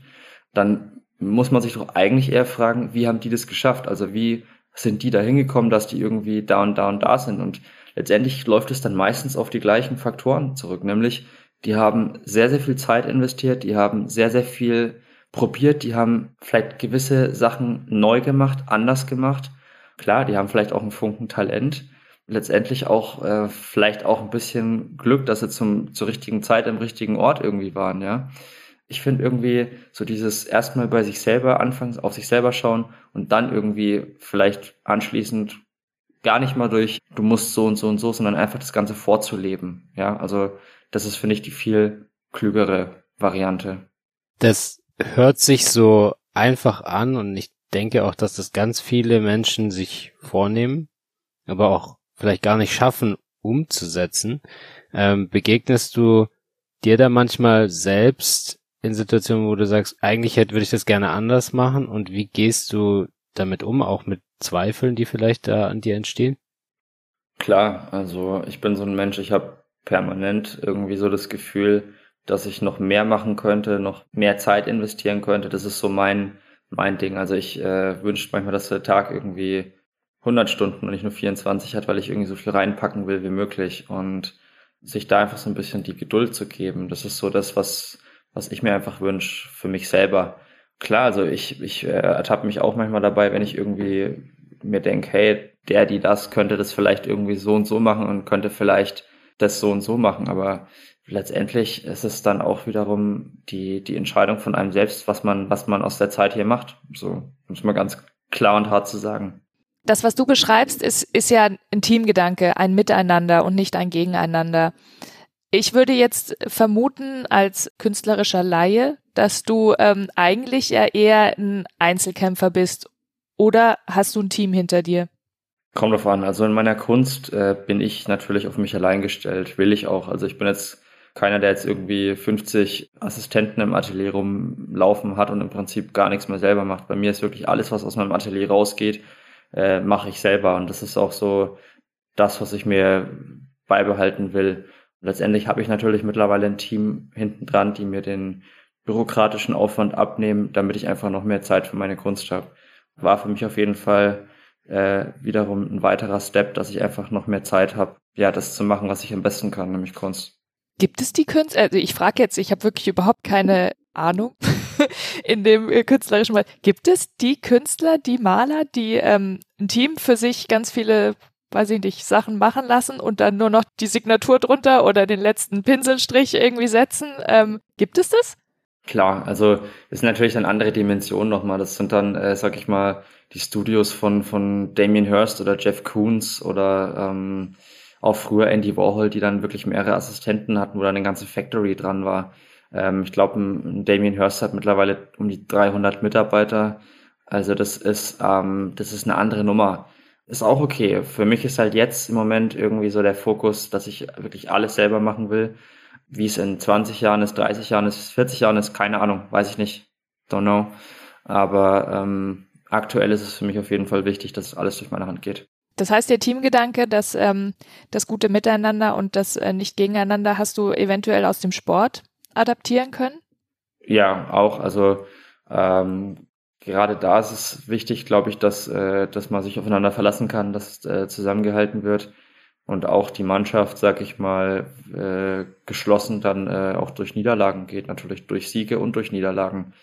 Dann muss man sich doch eigentlich eher fragen, wie haben die das geschafft? Also wie sind die da hingekommen, dass die irgendwie da und da und da sind? Und letztendlich läuft es dann meistens auf die gleichen Faktoren zurück, nämlich die haben sehr, sehr viel Zeit investiert, die haben sehr, sehr viel probiert, die haben vielleicht gewisse Sachen neu gemacht, anders gemacht. Klar, die haben vielleicht auch einen Funken Talent, letztendlich auch äh, vielleicht auch ein bisschen Glück, dass sie zum zur richtigen Zeit am richtigen Ort irgendwie waren, ja. Ich finde irgendwie so dieses erstmal bei sich selber anfangen, auf sich selber schauen und dann irgendwie vielleicht anschließend gar nicht mal durch, du musst so und so und so, sondern einfach das Ganze vorzuleben. Ja, also das ist, finde ich, die viel klügere Variante. Das hört sich so einfach an und ich denke auch, dass das ganz viele Menschen sich vornehmen, aber auch vielleicht gar nicht schaffen, umzusetzen. Ähm, begegnest du dir da manchmal selbst in Situationen, wo du sagst, eigentlich hätte, würde ich das gerne anders machen und wie gehst du damit um, auch mit Zweifeln, die vielleicht da an dir entstehen? Klar, also ich bin so ein Mensch, ich habe permanent irgendwie so das Gefühl, dass ich noch mehr machen könnte, noch mehr Zeit investieren könnte. Das ist so mein, mein Ding. Also ich äh, wünsche manchmal, dass der Tag irgendwie 100 Stunden und nicht nur 24 hat, weil ich irgendwie so viel reinpacken will wie möglich und sich da einfach so ein bisschen die Geduld zu geben. Das ist so das, was was ich mir einfach wünsche für mich selber. Klar, also ich, ich äh, ertappe mich auch manchmal dabei, wenn ich irgendwie mir denke, hey, der, die das, könnte das vielleicht irgendwie so und so machen und könnte vielleicht das so und so machen. Aber letztendlich ist es dann auch wiederum die, die Entscheidung von einem selbst, was man, was man aus der Zeit hier macht. So, muss man ganz klar und hart zu sagen. Das, was du beschreibst, ist, ist ja ein Teamgedanke, ein Miteinander und nicht ein Gegeneinander. Ich würde jetzt vermuten, als künstlerischer Laie, dass du ähm, eigentlich ja eher ein Einzelkämpfer bist. Oder hast du ein Team hinter dir? Kommt drauf an. Also in meiner Kunst äh, bin ich natürlich auf mich allein gestellt. Will ich auch. Also ich bin jetzt keiner, der jetzt irgendwie 50 Assistenten im Atelier rumlaufen hat und im Prinzip gar nichts mehr selber macht. Bei mir ist wirklich alles, was aus meinem Atelier rausgeht, äh, mache ich selber. Und das ist auch so das, was ich mir beibehalten will letztendlich habe ich natürlich mittlerweile ein Team hinten dran, die mir den bürokratischen Aufwand abnehmen, damit ich einfach noch mehr Zeit für meine Kunst habe. War für mich auf jeden Fall äh, wiederum ein weiterer Step, dass ich einfach noch mehr Zeit habe, ja, das zu machen, was ich am besten kann, nämlich Kunst. Gibt es die Künstler? Also ich frage jetzt, ich habe wirklich überhaupt keine Ahnung *laughs* in dem äh, künstlerischen Mal. Gibt es die Künstler, die Maler, die ähm, ein Team für sich ganz viele weiß ich nicht, Sachen machen lassen und dann nur noch die Signatur drunter oder den letzten Pinselstrich irgendwie setzen. Ähm, gibt es das? Klar, also ist natürlich eine andere Dimension nochmal. Das sind dann, äh, sag ich mal, die Studios von, von Damien Hirst oder Jeff Koons oder ähm, auch früher Andy Warhol, die dann wirklich mehrere Assistenten hatten, wo dann eine ganze Factory dran war. Ähm, ich glaube, Damien Hirst hat mittlerweile um die 300 Mitarbeiter. Also das ist, ähm, das ist eine andere Nummer ist auch okay. Für mich ist halt jetzt im Moment irgendwie so der Fokus, dass ich wirklich alles selber machen will. Wie es in 20 Jahren ist, 30 Jahren ist, 40 Jahren ist, keine Ahnung, weiß ich nicht. Don't know. Aber ähm, aktuell ist es für mich auf jeden Fall wichtig, dass alles durch meine Hand geht. Das heißt, der Teamgedanke, dass ähm, das gute Miteinander und das äh, nicht gegeneinander hast du eventuell aus dem Sport adaptieren können? Ja, auch. Also ähm, gerade da ist es wichtig, glaube ich, dass, äh, dass man sich aufeinander verlassen kann, dass äh, zusammengehalten wird und auch die Mannschaft, sag ich mal, äh, geschlossen dann äh, auch durch Niederlagen geht, natürlich durch Siege und durch Niederlagen.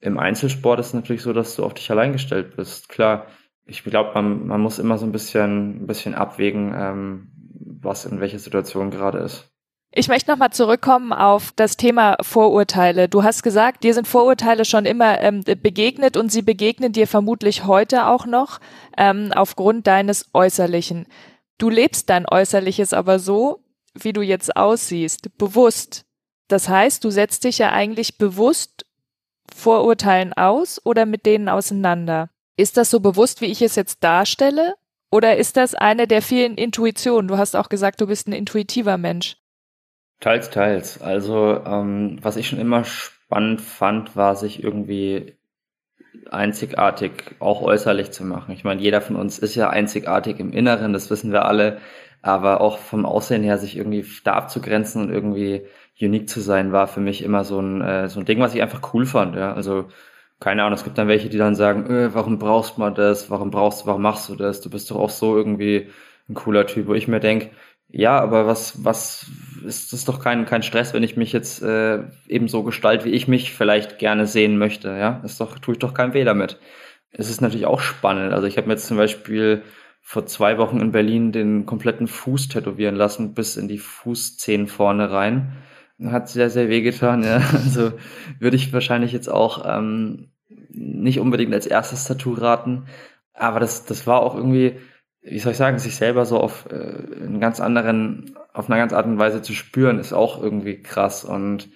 Im Einzelsport ist es natürlich so, dass du auf dich allein gestellt bist. Klar, ich glaube, man, man muss immer so ein bisschen, ein bisschen abwägen, ähm, was in welcher Situation gerade ist. Ich möchte nochmal zurückkommen auf das Thema Vorurteile. Du hast gesagt, dir sind Vorurteile schon immer ähm, begegnet und sie begegnen dir vermutlich heute auch noch ähm, aufgrund deines Äußerlichen. Du lebst dein Äußerliches aber so, wie du jetzt aussiehst, bewusst. Das heißt, du setzt dich ja eigentlich bewusst Vorurteilen aus oder mit denen auseinander. Ist das so bewusst, wie ich es jetzt darstelle? Oder ist das eine der vielen Intuitionen? Du hast auch gesagt, du bist ein intuitiver Mensch. Teils, teils. Also, ähm, was ich schon immer spannend fand, war sich irgendwie einzigartig auch äußerlich zu machen. Ich meine, jeder von uns ist ja einzigartig im Inneren, das wissen wir alle, aber auch vom Aussehen her sich irgendwie da abzugrenzen und irgendwie unique zu sein, war für mich immer so ein, äh, so ein Ding, was ich einfach cool fand. Ja? Also keine Ahnung, es gibt dann welche, die dann sagen, äh, warum brauchst man das, warum brauchst du, warum machst du das, du bist doch auch so irgendwie ein cooler Typ, wo ich mir denk ja, aber was, was ist das doch kein, kein Stress, wenn ich mich jetzt äh, eben so gestalte, wie ich mich vielleicht gerne sehen möchte, ja? Ist doch, tue ich doch kein weh damit. Es ist natürlich auch spannend. Also ich habe mir jetzt zum Beispiel vor zwei Wochen in Berlin den kompletten Fuß tätowieren lassen, bis in die Fußzehen vorne rein. Hat sehr, sehr wehgetan, ja. *laughs* Also würde ich wahrscheinlich jetzt auch ähm, nicht unbedingt als erstes Tattoo raten. Aber das, das war auch irgendwie, wie soll ich sagen, sich selber so auf äh, einen ganz anderen, auf einer ganz und Weise zu spüren, ist auch irgendwie krass. Und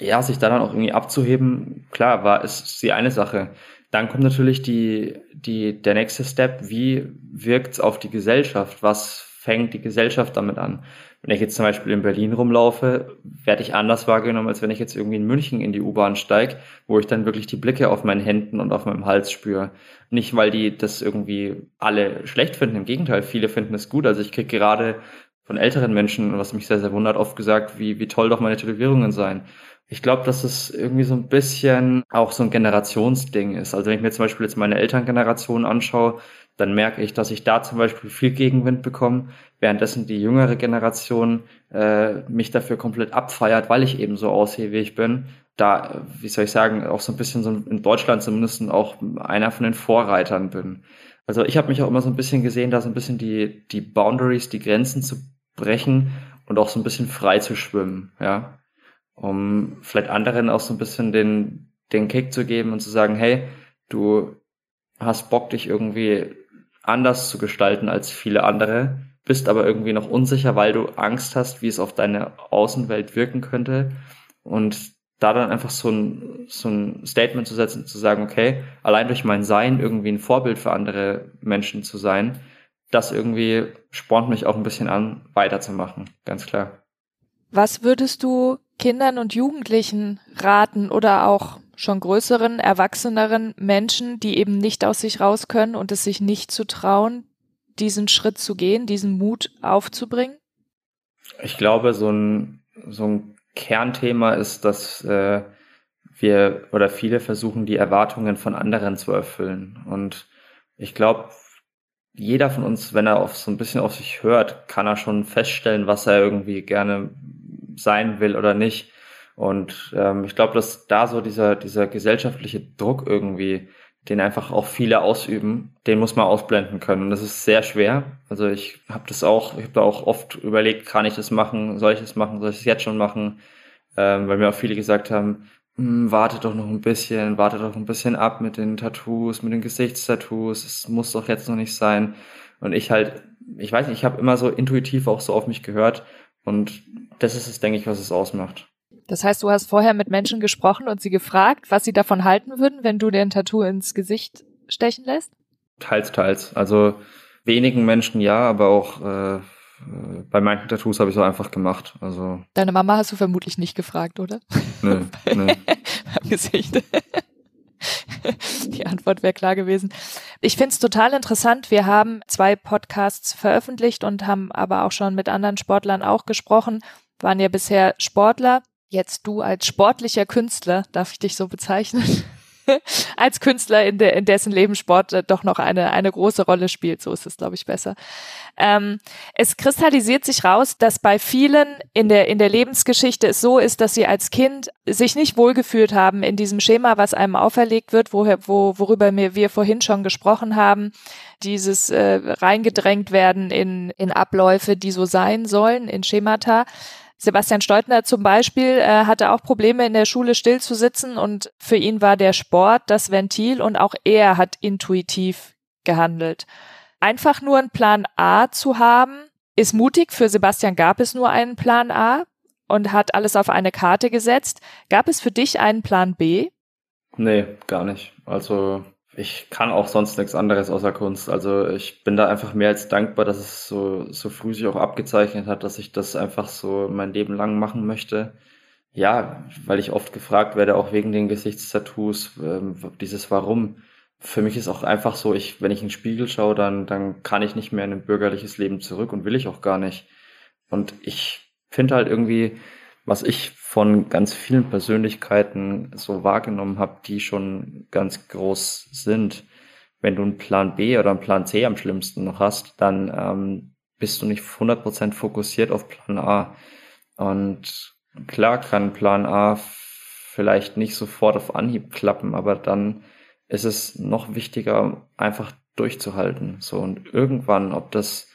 ja, sich da dann auch irgendwie abzuheben, klar, war ist die eine Sache. Dann kommt natürlich die, die, der nächste Step, wie wirkt's auf die Gesellschaft? Was fängt die Gesellschaft damit an? Wenn ich jetzt zum Beispiel in Berlin rumlaufe, werde ich anders wahrgenommen, als wenn ich jetzt irgendwie in München in die U-Bahn steige, wo ich dann wirklich die Blicke auf meinen Händen und auf meinem Hals spüre. Nicht, weil die das irgendwie alle schlecht finden, im Gegenteil, viele finden es gut. Also ich kriege gerade von älteren Menschen, was mich sehr, sehr wundert, oft gesagt, wie, wie toll doch meine Tätowierungen seien. Ich glaube, dass es irgendwie so ein bisschen auch so ein Generationsding ist. Also wenn ich mir zum Beispiel jetzt meine Elterngeneration anschaue, dann merke ich, dass ich da zum Beispiel viel Gegenwind bekomme, währenddessen die jüngere Generation äh, mich dafür komplett abfeiert, weil ich eben so aussehe, wie ich bin. Da, wie soll ich sagen, auch so ein bisschen so in Deutschland zumindest auch einer von den Vorreitern bin. Also ich habe mich auch immer so ein bisschen gesehen, da so ein bisschen die, die Boundaries, die Grenzen zu brechen und auch so ein bisschen frei zu schwimmen, ja. Um vielleicht anderen auch so ein bisschen den, den Kick zu geben und zu sagen, hey, du hast Bock, dich irgendwie anders zu gestalten als viele andere, bist aber irgendwie noch unsicher, weil du Angst hast, wie es auf deine Außenwelt wirken könnte. Und da dann einfach so ein, so ein Statement zu setzen, zu sagen, okay, allein durch mein Sein irgendwie ein Vorbild für andere Menschen zu sein, das irgendwie spornt mich auch ein bisschen an, weiterzumachen, ganz klar. Was würdest du Kindern und Jugendlichen raten oder auch schon größeren, erwachseneren Menschen, die eben nicht aus sich raus können und es sich nicht zu trauen, diesen Schritt zu gehen, diesen Mut aufzubringen? Ich glaube, so ein, so ein Kernthema ist, dass äh, wir oder viele versuchen, die Erwartungen von anderen zu erfüllen. Und ich glaube, jeder von uns, wenn er auf so ein bisschen auf sich hört, kann er schon feststellen, was er irgendwie gerne sein will oder nicht. Und ähm, ich glaube, dass da so dieser, dieser gesellschaftliche Druck irgendwie, den einfach auch viele ausüben, den muss man ausblenden können. Und das ist sehr schwer. Also ich habe das auch, ich habe da auch oft überlegt, kann ich das machen, soll ich das machen, soll ich es jetzt schon machen? Ähm, weil mir auch viele gesagt haben, hm, warte doch noch ein bisschen, warte doch ein bisschen ab mit den Tattoos, mit den Gesichtstattoos, es muss doch jetzt noch nicht sein. Und ich halt, ich weiß nicht, ich habe immer so intuitiv auch so auf mich gehört und das ist es, denke ich, was es ausmacht. Das heißt, du hast vorher mit Menschen gesprochen und sie gefragt, was sie davon halten würden, wenn du dir ein Tattoo ins Gesicht stechen lässt? Teils, teils. Also wenigen Menschen ja, aber auch äh, bei manchen Tattoos habe ich so einfach gemacht. Also Deine Mama hast du vermutlich nicht gefragt, oder? Nö, *laughs* nö. *laughs* Am Gesicht. Die Antwort wäre klar gewesen. Ich finde es total interessant. Wir haben zwei Podcasts veröffentlicht und haben aber auch schon mit anderen Sportlern auch gesprochen, waren ja bisher Sportler jetzt du als sportlicher Künstler, darf ich dich so bezeichnen, *laughs* als Künstler, in, de, in dessen Leben Sport äh, doch noch eine, eine große Rolle spielt. So ist es, glaube ich, besser. Ähm, es kristallisiert sich raus, dass bei vielen in der, in der Lebensgeschichte es so ist, dass sie als Kind sich nicht wohlgefühlt haben in diesem Schema, was einem auferlegt wird, woher, wo, worüber wir, wir vorhin schon gesprochen haben. Dieses äh, reingedrängt werden in, in Abläufe, die so sein sollen, in Schemata Sebastian Steutner zum Beispiel äh, hatte auch Probleme in der Schule still zu sitzen und für ihn war der Sport das Ventil und auch er hat intuitiv gehandelt. Einfach nur einen Plan A zu haben, ist mutig. Für Sebastian gab es nur einen Plan A und hat alles auf eine Karte gesetzt. Gab es für dich einen Plan B? Nee, gar nicht. Also ich kann auch sonst nichts anderes außer Kunst. Also ich bin da einfach mehr als dankbar, dass es so, so früh sich auch abgezeichnet hat, dass ich das einfach so mein Leben lang machen möchte. Ja, weil ich oft gefragt werde, auch wegen den Gesichtstattoos, ähm, dieses Warum. Für mich ist auch einfach so, ich, wenn ich in den Spiegel schaue, dann, dann kann ich nicht mehr in ein bürgerliches Leben zurück und will ich auch gar nicht. Und ich finde halt irgendwie, was ich von ganz vielen Persönlichkeiten so wahrgenommen habe, die schon ganz groß sind. Wenn du einen Plan B oder einen Plan C am schlimmsten noch hast, dann ähm, bist du nicht 100% fokussiert auf Plan A. Und klar kann Plan A vielleicht nicht sofort auf Anhieb klappen, aber dann ist es noch wichtiger, einfach durchzuhalten. So und irgendwann, ob das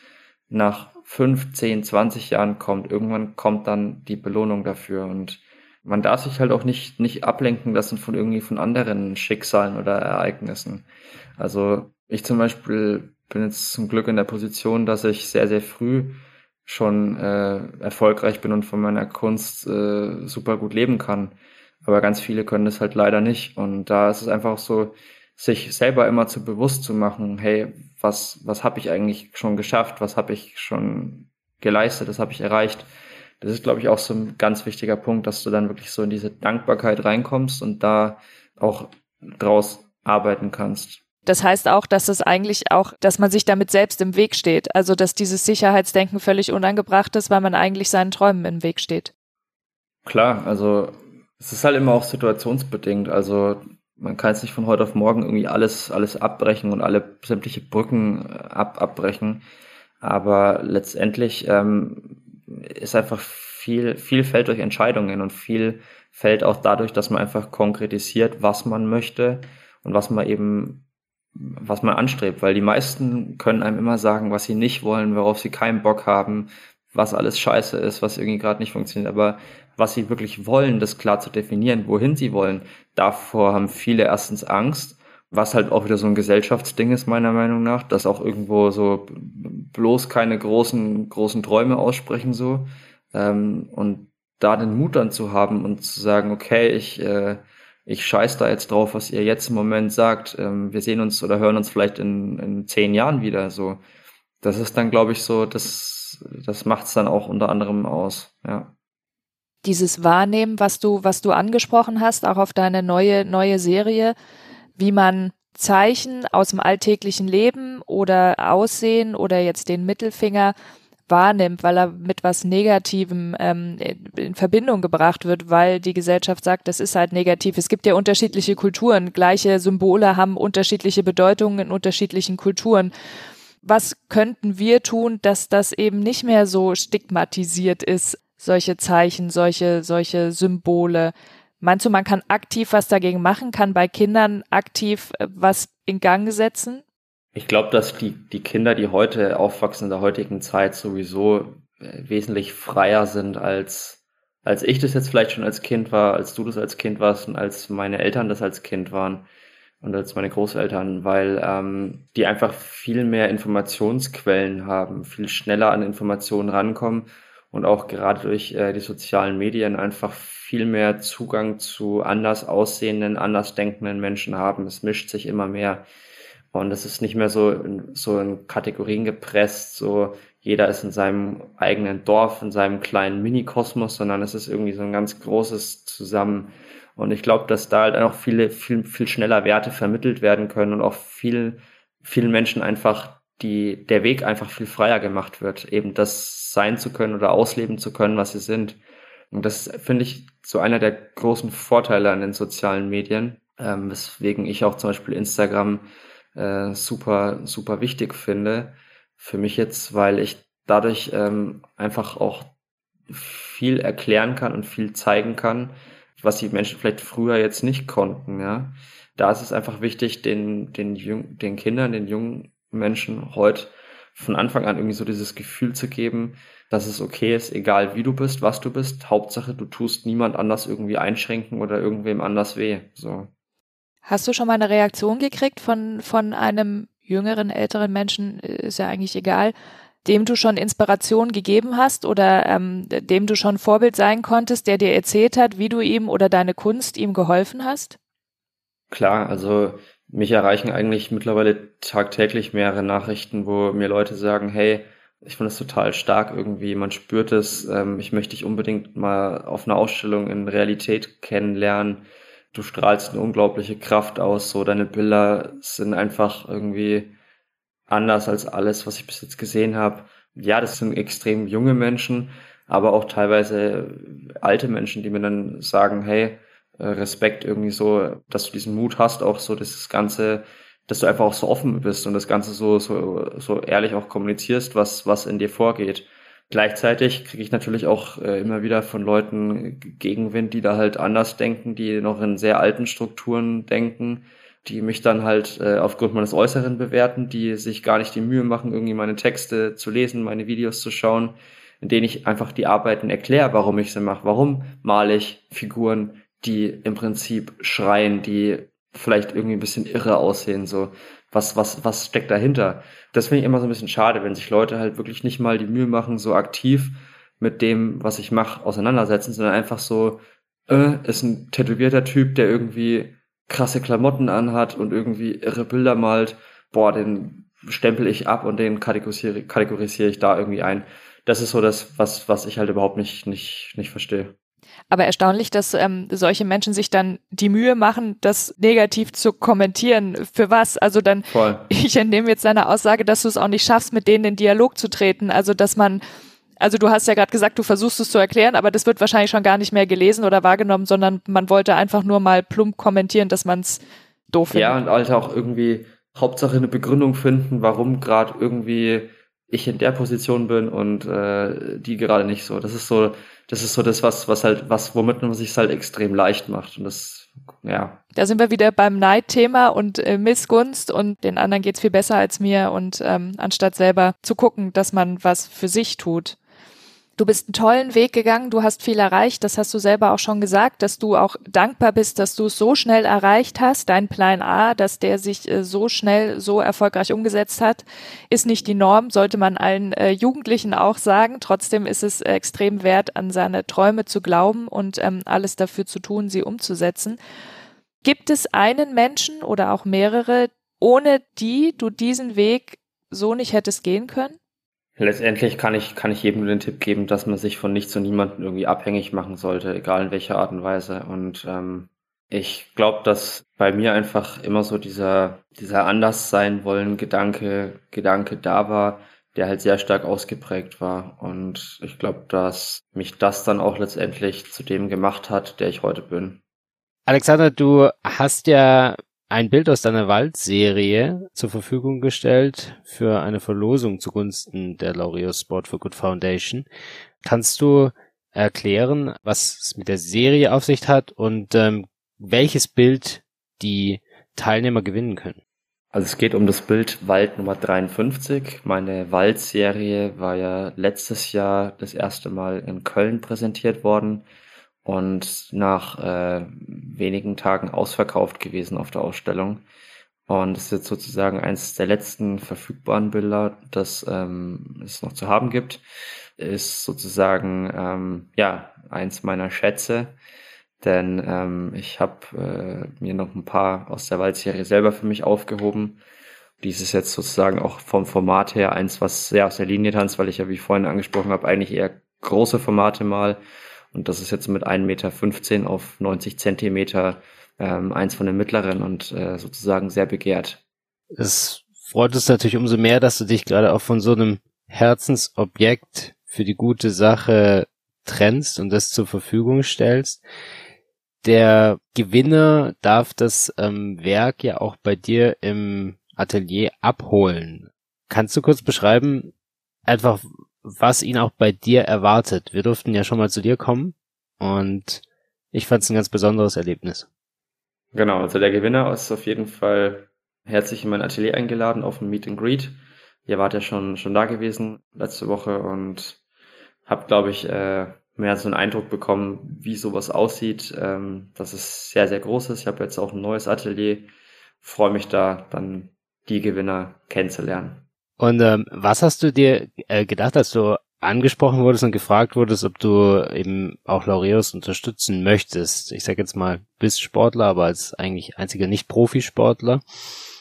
nach fünf, zehn, zwanzig Jahren kommt, irgendwann kommt dann die Belohnung dafür und man darf sich halt auch nicht, nicht ablenken lassen von irgendwie von anderen Schicksalen oder Ereignissen. Also ich zum Beispiel bin jetzt zum Glück in der Position, dass ich sehr, sehr früh schon äh, erfolgreich bin und von meiner Kunst äh, super gut leben kann. Aber ganz viele können das halt leider nicht. Und da ist es einfach so, sich selber immer zu bewusst zu machen, hey, was, was habe ich eigentlich schon geschafft, was habe ich schon geleistet, das habe ich erreicht. Das ist, glaube ich, auch so ein ganz wichtiger Punkt, dass du dann wirklich so in diese Dankbarkeit reinkommst und da auch draus arbeiten kannst. Das heißt auch, dass es eigentlich auch, dass man sich damit selbst im Weg steht. Also, dass dieses Sicherheitsdenken völlig unangebracht ist, weil man eigentlich seinen Träumen im Weg steht. Klar, also es ist halt immer auch situationsbedingt. Also man kann es nicht von heute auf morgen irgendwie alles, alles abbrechen und alle sämtliche Brücken äh, ab, abbrechen. Aber letztendlich ähm, ist einfach viel, viel fällt durch Entscheidungen und viel fällt auch dadurch, dass man einfach konkretisiert, was man möchte und was man eben was man anstrebt, weil die meisten können einem immer sagen, was sie nicht wollen, worauf sie keinen Bock haben, was alles scheiße ist, was irgendwie gerade nicht funktioniert. Aber was sie wirklich wollen, das klar zu definieren, wohin sie wollen, davor haben viele erstens Angst, was halt auch wieder so ein Gesellschaftsding ist, meiner Meinung nach, dass auch irgendwo so bloß keine großen, großen Träume aussprechen so. Ähm, und da den Mut dann zu haben und zu sagen, okay, ich äh, ich scheiß da jetzt drauf, was ihr jetzt im Moment sagt. Ähm, wir sehen uns oder hören uns vielleicht in, in zehn Jahren wieder. So, das ist dann, glaube ich, so, das, das macht es dann auch unter anderem aus. Ja. Dieses Wahrnehmen, was du, was du angesprochen hast, auch auf deine neue, neue Serie, wie man Zeichen aus dem alltäglichen Leben oder Aussehen oder jetzt den Mittelfinger wahrnimmt, weil er mit was Negativem ähm, in Verbindung gebracht wird, weil die Gesellschaft sagt, das ist halt negativ. Es gibt ja unterschiedliche Kulturen, gleiche Symbole haben unterschiedliche Bedeutungen in unterschiedlichen Kulturen. Was könnten wir tun, dass das eben nicht mehr so stigmatisiert ist, solche Zeichen, solche, solche Symbole? Meinst du, man kann aktiv was dagegen machen, kann bei Kindern aktiv äh, was in Gang setzen? Ich glaube, dass die, die Kinder, die heute aufwachsen in der heutigen Zeit, sowieso äh, wesentlich freier sind als, als ich das jetzt vielleicht schon als Kind war, als du das als Kind warst und als meine Eltern das als Kind waren und als meine Großeltern, weil ähm, die einfach viel mehr Informationsquellen haben, viel schneller an Informationen rankommen und auch gerade durch äh, die sozialen Medien einfach viel mehr Zugang zu anders aussehenden, anders denkenden Menschen haben. Es mischt sich immer mehr. Und es ist nicht mehr so in, so in Kategorien gepresst, so jeder ist in seinem eigenen Dorf, in seinem kleinen Mini-Kosmos, sondern es ist irgendwie so ein ganz großes Zusammen. Und ich glaube, dass da halt auch viele, viel, viel schneller Werte vermittelt werden können und auch viel, vielen Menschen einfach die, der Weg einfach viel freier gemacht wird, eben das sein zu können oder ausleben zu können, was sie sind. Und das finde ich so einer der großen Vorteile an den sozialen Medien, ähm, weswegen ich auch zum Beispiel Instagram äh, super, super wichtig finde. Für mich jetzt, weil ich dadurch ähm, einfach auch viel erklären kann und viel zeigen kann, was die Menschen vielleicht früher jetzt nicht konnten, ja. Da ist es einfach wichtig, den, den, Jung, den Kindern, den jungen Menschen heute von Anfang an irgendwie so dieses Gefühl zu geben, dass es okay ist, egal wie du bist, was du bist. Hauptsache, du tust niemand anders irgendwie einschränken oder irgendwem anders weh. So. Hast du schon mal eine Reaktion gekriegt von, von einem jüngeren, älteren Menschen, ist ja eigentlich egal, dem du schon Inspiration gegeben hast oder ähm, dem du schon Vorbild sein konntest, der dir erzählt hat, wie du ihm oder deine Kunst ihm geholfen hast? Klar, also mich erreichen eigentlich mittlerweile tagtäglich mehrere Nachrichten, wo mir Leute sagen, hey, ich finde es total stark irgendwie, man spürt es, ähm, ich möchte dich unbedingt mal auf einer Ausstellung in Realität kennenlernen du strahlst eine unglaubliche Kraft aus, so deine Bilder sind einfach irgendwie anders als alles, was ich bis jetzt gesehen habe. Ja, das sind extrem junge Menschen, aber auch teilweise alte Menschen, die mir dann sagen, hey, äh, Respekt irgendwie so, dass du diesen Mut hast, auch so das Ganze, dass du einfach auch so offen bist und das Ganze so, so, so ehrlich auch kommunizierst, was, was in dir vorgeht. Gleichzeitig kriege ich natürlich auch äh, immer wieder von Leuten Gegenwind, die da halt anders denken, die noch in sehr alten Strukturen denken die mich dann halt äh, aufgrund meines Äußeren bewerten, die sich gar nicht die Mühe machen, irgendwie meine Texte zu lesen, meine Videos zu schauen, in denen ich einfach die Arbeiten erkläre, warum ich sie mache. Warum male ich Figuren, die im Prinzip schreien, die vielleicht irgendwie ein bisschen irre aussehen, so. Was, was, was steckt dahinter? Das finde ich immer so ein bisschen schade, wenn sich Leute halt wirklich nicht mal die Mühe machen, so aktiv mit dem, was ich mache, auseinandersetzen, sondern einfach so, äh, ist ein tätowierter Typ, der irgendwie krasse Klamotten anhat und irgendwie irre Bilder malt, boah, den stempel ich ab und den kategorisiere, kategorisiere ich da irgendwie ein. Das ist so das, was, was ich halt überhaupt nicht, nicht, nicht verstehe. Aber erstaunlich, dass ähm, solche Menschen sich dann die Mühe machen, das negativ zu kommentieren. Für was? Also dann, Voll. *laughs* ich entnehme jetzt deine Aussage, dass du es auch nicht schaffst, mit denen in Dialog zu treten. Also dass man also du hast ja gerade gesagt, du versuchst es zu erklären, aber das wird wahrscheinlich schon gar nicht mehr gelesen oder wahrgenommen, sondern man wollte einfach nur mal plump kommentieren, dass man es doof findet. Ja, und halt auch irgendwie Hauptsache eine Begründung finden, warum gerade irgendwie ich in der Position bin und äh, die gerade nicht so. Das ist so, das ist so das, was, was halt, was, womit man sich halt extrem leicht macht. Und das, ja. Da sind wir wieder beim Neidthema und äh, Missgunst und den anderen geht's viel besser als mir und ähm, anstatt selber zu gucken, dass man was für sich tut. Du bist einen tollen Weg gegangen, du hast viel erreicht, das hast du selber auch schon gesagt, dass du auch dankbar bist, dass du es so schnell erreicht hast. Dein Plan A, dass der sich äh, so schnell, so erfolgreich umgesetzt hat, ist nicht die Norm, sollte man allen äh, Jugendlichen auch sagen. Trotzdem ist es extrem wert, an seine Träume zu glauben und ähm, alles dafür zu tun, sie umzusetzen. Gibt es einen Menschen oder auch mehrere, ohne die du diesen Weg so nicht hättest gehen können? Letztendlich kann ich, kann ich jedem nur den Tipp geben, dass man sich von nichts und niemandem irgendwie abhängig machen sollte, egal in welcher Art und Weise. Und ähm, ich glaube, dass bei mir einfach immer so dieser, dieser anders sein wollen Gedanke, Gedanke da war, der halt sehr stark ausgeprägt war. Und ich glaube, dass mich das dann auch letztendlich zu dem gemacht hat, der ich heute bin. Alexander, du hast ja ein Bild aus deiner Waldserie zur Verfügung gestellt für eine Verlosung zugunsten der Laureus Sport for Good Foundation. Kannst du erklären, was es mit der Serie auf sich hat und ähm, welches Bild die Teilnehmer gewinnen können? Also es geht um das Bild Wald Nummer 53. Meine Waldserie war ja letztes Jahr das erste Mal in Köln präsentiert worden und nach äh, wenigen Tagen ausverkauft gewesen auf der Ausstellung. Und es ist jetzt sozusagen eines der letzten verfügbaren Bilder, das ähm, es noch zu haben gibt. Ist sozusagen ähm, ja eins meiner Schätze, denn ähm, ich habe äh, mir noch ein paar aus der Waldserie selber für mich aufgehoben. Dies ist jetzt sozusagen auch vom Format her eins, was sehr aus der Linie tanzt, weil ich ja, wie ich vorhin angesprochen habe, eigentlich eher große Formate mal und das ist jetzt mit 1,15 Meter auf 90 Zentimeter ähm, eins von den mittleren und äh, sozusagen sehr begehrt. Es freut uns natürlich umso mehr, dass du dich gerade auch von so einem Herzensobjekt für die gute Sache trennst und das zur Verfügung stellst. Der Gewinner darf das ähm, Werk ja auch bei dir im Atelier abholen. Kannst du kurz beschreiben, einfach was ihn auch bei dir erwartet. Wir durften ja schon mal zu dir kommen und ich fand es ein ganz besonderes Erlebnis. Genau, also der Gewinner ist auf jeden Fall herzlich in mein Atelier eingeladen auf ein Meet and Greet. Ihr wart ja schon schon da gewesen letzte Woche und habt, glaube ich, äh, mehr so einen Eindruck bekommen, wie sowas aussieht. Ähm, dass es sehr, sehr groß ist. Ich habe jetzt auch ein neues Atelier. Freue mich da, dann die Gewinner kennenzulernen. Und ähm, was hast du dir äh, gedacht, als du angesprochen wurdest und gefragt wurdest, ob du eben auch Laureus unterstützen möchtest? Ich sag jetzt mal, bist Sportler, aber als eigentlich einziger Nicht-Profisportler.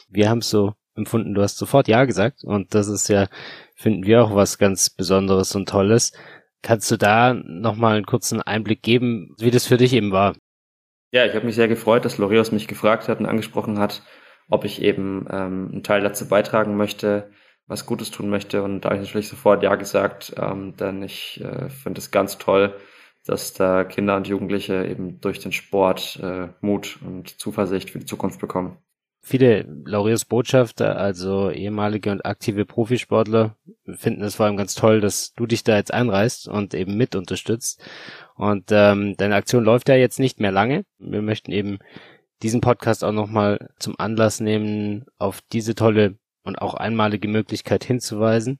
Wir haben es so empfunden, du hast sofort Ja gesagt und das ist ja, finden wir auch was ganz Besonderes und Tolles. Kannst du da nochmal einen kurzen Einblick geben, wie das für dich eben war? Ja, ich habe mich sehr gefreut, dass Laureus mich gefragt hat und angesprochen hat, ob ich eben ähm, einen Teil dazu beitragen möchte, was Gutes tun möchte. Und da habe ich natürlich sofort Ja gesagt, ähm, denn ich äh, finde es ganz toll, dass da Kinder und Jugendliche eben durch den Sport äh, Mut und Zuversicht für die Zukunft bekommen. Viele Laureus Botschafter, also ehemalige und aktive Profisportler, finden es vor allem ganz toll, dass du dich da jetzt einreißt und eben mit unterstützt. Und ähm, deine Aktion läuft ja jetzt nicht mehr lange. Wir möchten eben diesen Podcast auch nochmal zum Anlass nehmen, auf diese tolle und auch einmalige Möglichkeit hinzuweisen.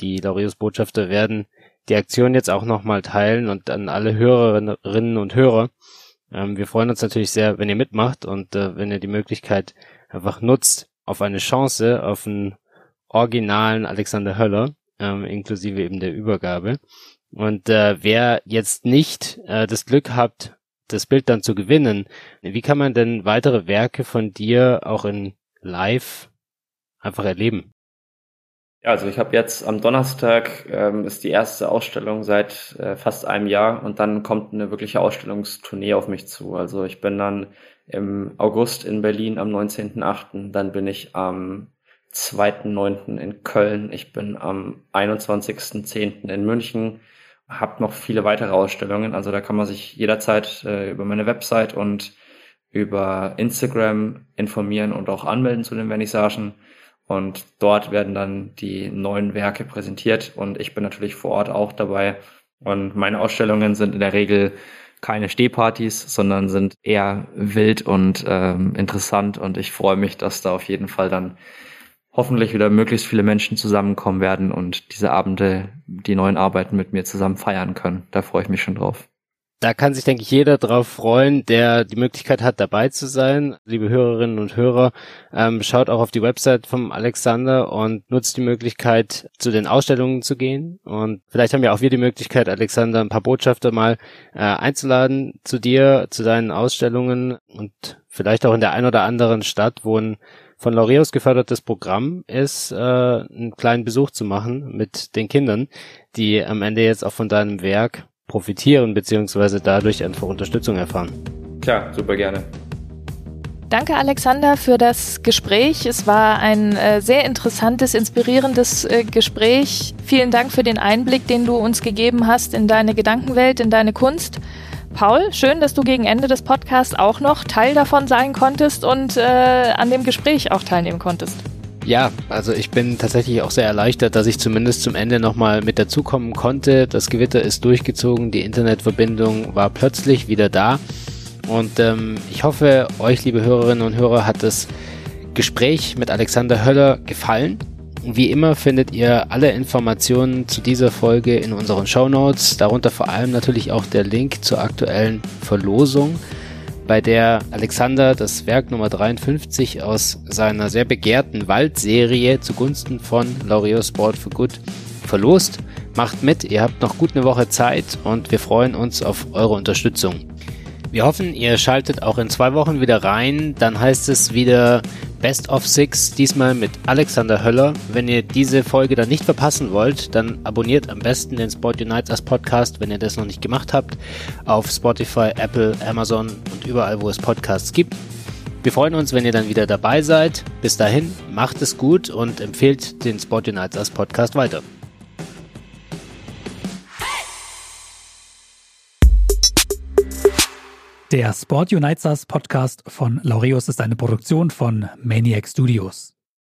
Die Laureus Botschafter werden die Aktion jetzt auch nochmal teilen und an alle Hörerinnen und Hörer. Ähm, wir freuen uns natürlich sehr, wenn ihr mitmacht und äh, wenn ihr die Möglichkeit einfach nutzt auf eine Chance, auf einen originalen Alexander Höller, ähm, inklusive eben der Übergabe. Und äh, wer jetzt nicht äh, das Glück hat, das Bild dann zu gewinnen, wie kann man denn weitere Werke von dir auch in Live einfach erleben? Ja, also ich habe jetzt am Donnerstag ähm, ist die erste Ausstellung seit äh, fast einem Jahr und dann kommt eine wirkliche Ausstellungstournee auf mich zu. Also ich bin dann im August in Berlin am 19.8., dann bin ich am 2.9. in Köln, ich bin am 21.10. in München, habe noch viele weitere Ausstellungen, also da kann man sich jederzeit äh, über meine Website und über Instagram informieren und auch anmelden zu den Vernissagen. Und dort werden dann die neuen Werke präsentiert und ich bin natürlich vor Ort auch dabei. Und meine Ausstellungen sind in der Regel keine Stehpartys, sondern sind eher wild und ähm, interessant. Und ich freue mich, dass da auf jeden Fall dann hoffentlich wieder möglichst viele Menschen zusammenkommen werden und diese Abende, die neuen Arbeiten mit mir zusammen feiern können. Da freue ich mich schon drauf. Da kann sich, denke ich, jeder drauf freuen, der die Möglichkeit hat, dabei zu sein. Liebe Hörerinnen und Hörer, ähm, schaut auch auf die Website vom Alexander und nutzt die Möglichkeit, zu den Ausstellungen zu gehen. Und vielleicht haben ja auch wir die Möglichkeit, Alexander, ein paar Botschafter mal äh, einzuladen zu dir, zu deinen Ausstellungen und vielleicht auch in der ein oder anderen Stadt, wo ein von Laureus gefördertes Programm ist, äh, einen kleinen Besuch zu machen mit den Kindern, die am Ende jetzt auch von deinem Werk profitieren beziehungsweise dadurch einfach Unterstützung erfahren. Klar, super gerne. Danke, Alexander, für das Gespräch. Es war ein äh, sehr interessantes, inspirierendes äh, Gespräch. Vielen Dank für den Einblick, den du uns gegeben hast in deine Gedankenwelt, in deine Kunst. Paul, schön, dass du gegen Ende des Podcasts auch noch Teil davon sein konntest und äh, an dem Gespräch auch teilnehmen konntest. Ja, also ich bin tatsächlich auch sehr erleichtert, dass ich zumindest zum Ende nochmal mit dazukommen konnte. Das Gewitter ist durchgezogen, die Internetverbindung war plötzlich wieder da. Und ähm, ich hoffe, euch, liebe Hörerinnen und Hörer, hat das Gespräch mit Alexander Höller gefallen. Wie immer findet ihr alle Informationen zu dieser Folge in unseren Show Notes, darunter vor allem natürlich auch der Link zur aktuellen Verlosung bei der Alexander das Werk Nummer 53 aus seiner sehr begehrten Waldserie zugunsten von Laureus Sport for Good verlost. Macht mit, ihr habt noch gut eine Woche Zeit und wir freuen uns auf eure Unterstützung. Wir hoffen, ihr schaltet auch in zwei Wochen wieder rein. Dann heißt es wieder Best of Six, diesmal mit Alexander Höller. Wenn ihr diese Folge dann nicht verpassen wollt, dann abonniert am besten den Sport Unites als Podcast, wenn ihr das noch nicht gemacht habt, auf Spotify, Apple, Amazon und überall, wo es Podcasts gibt. Wir freuen uns, wenn ihr dann wieder dabei seid. Bis dahin, macht es gut und empfehlt den Sport Unites als Podcast weiter. Der Sport Unites Podcast von Laureus ist eine Produktion von Maniac Studios.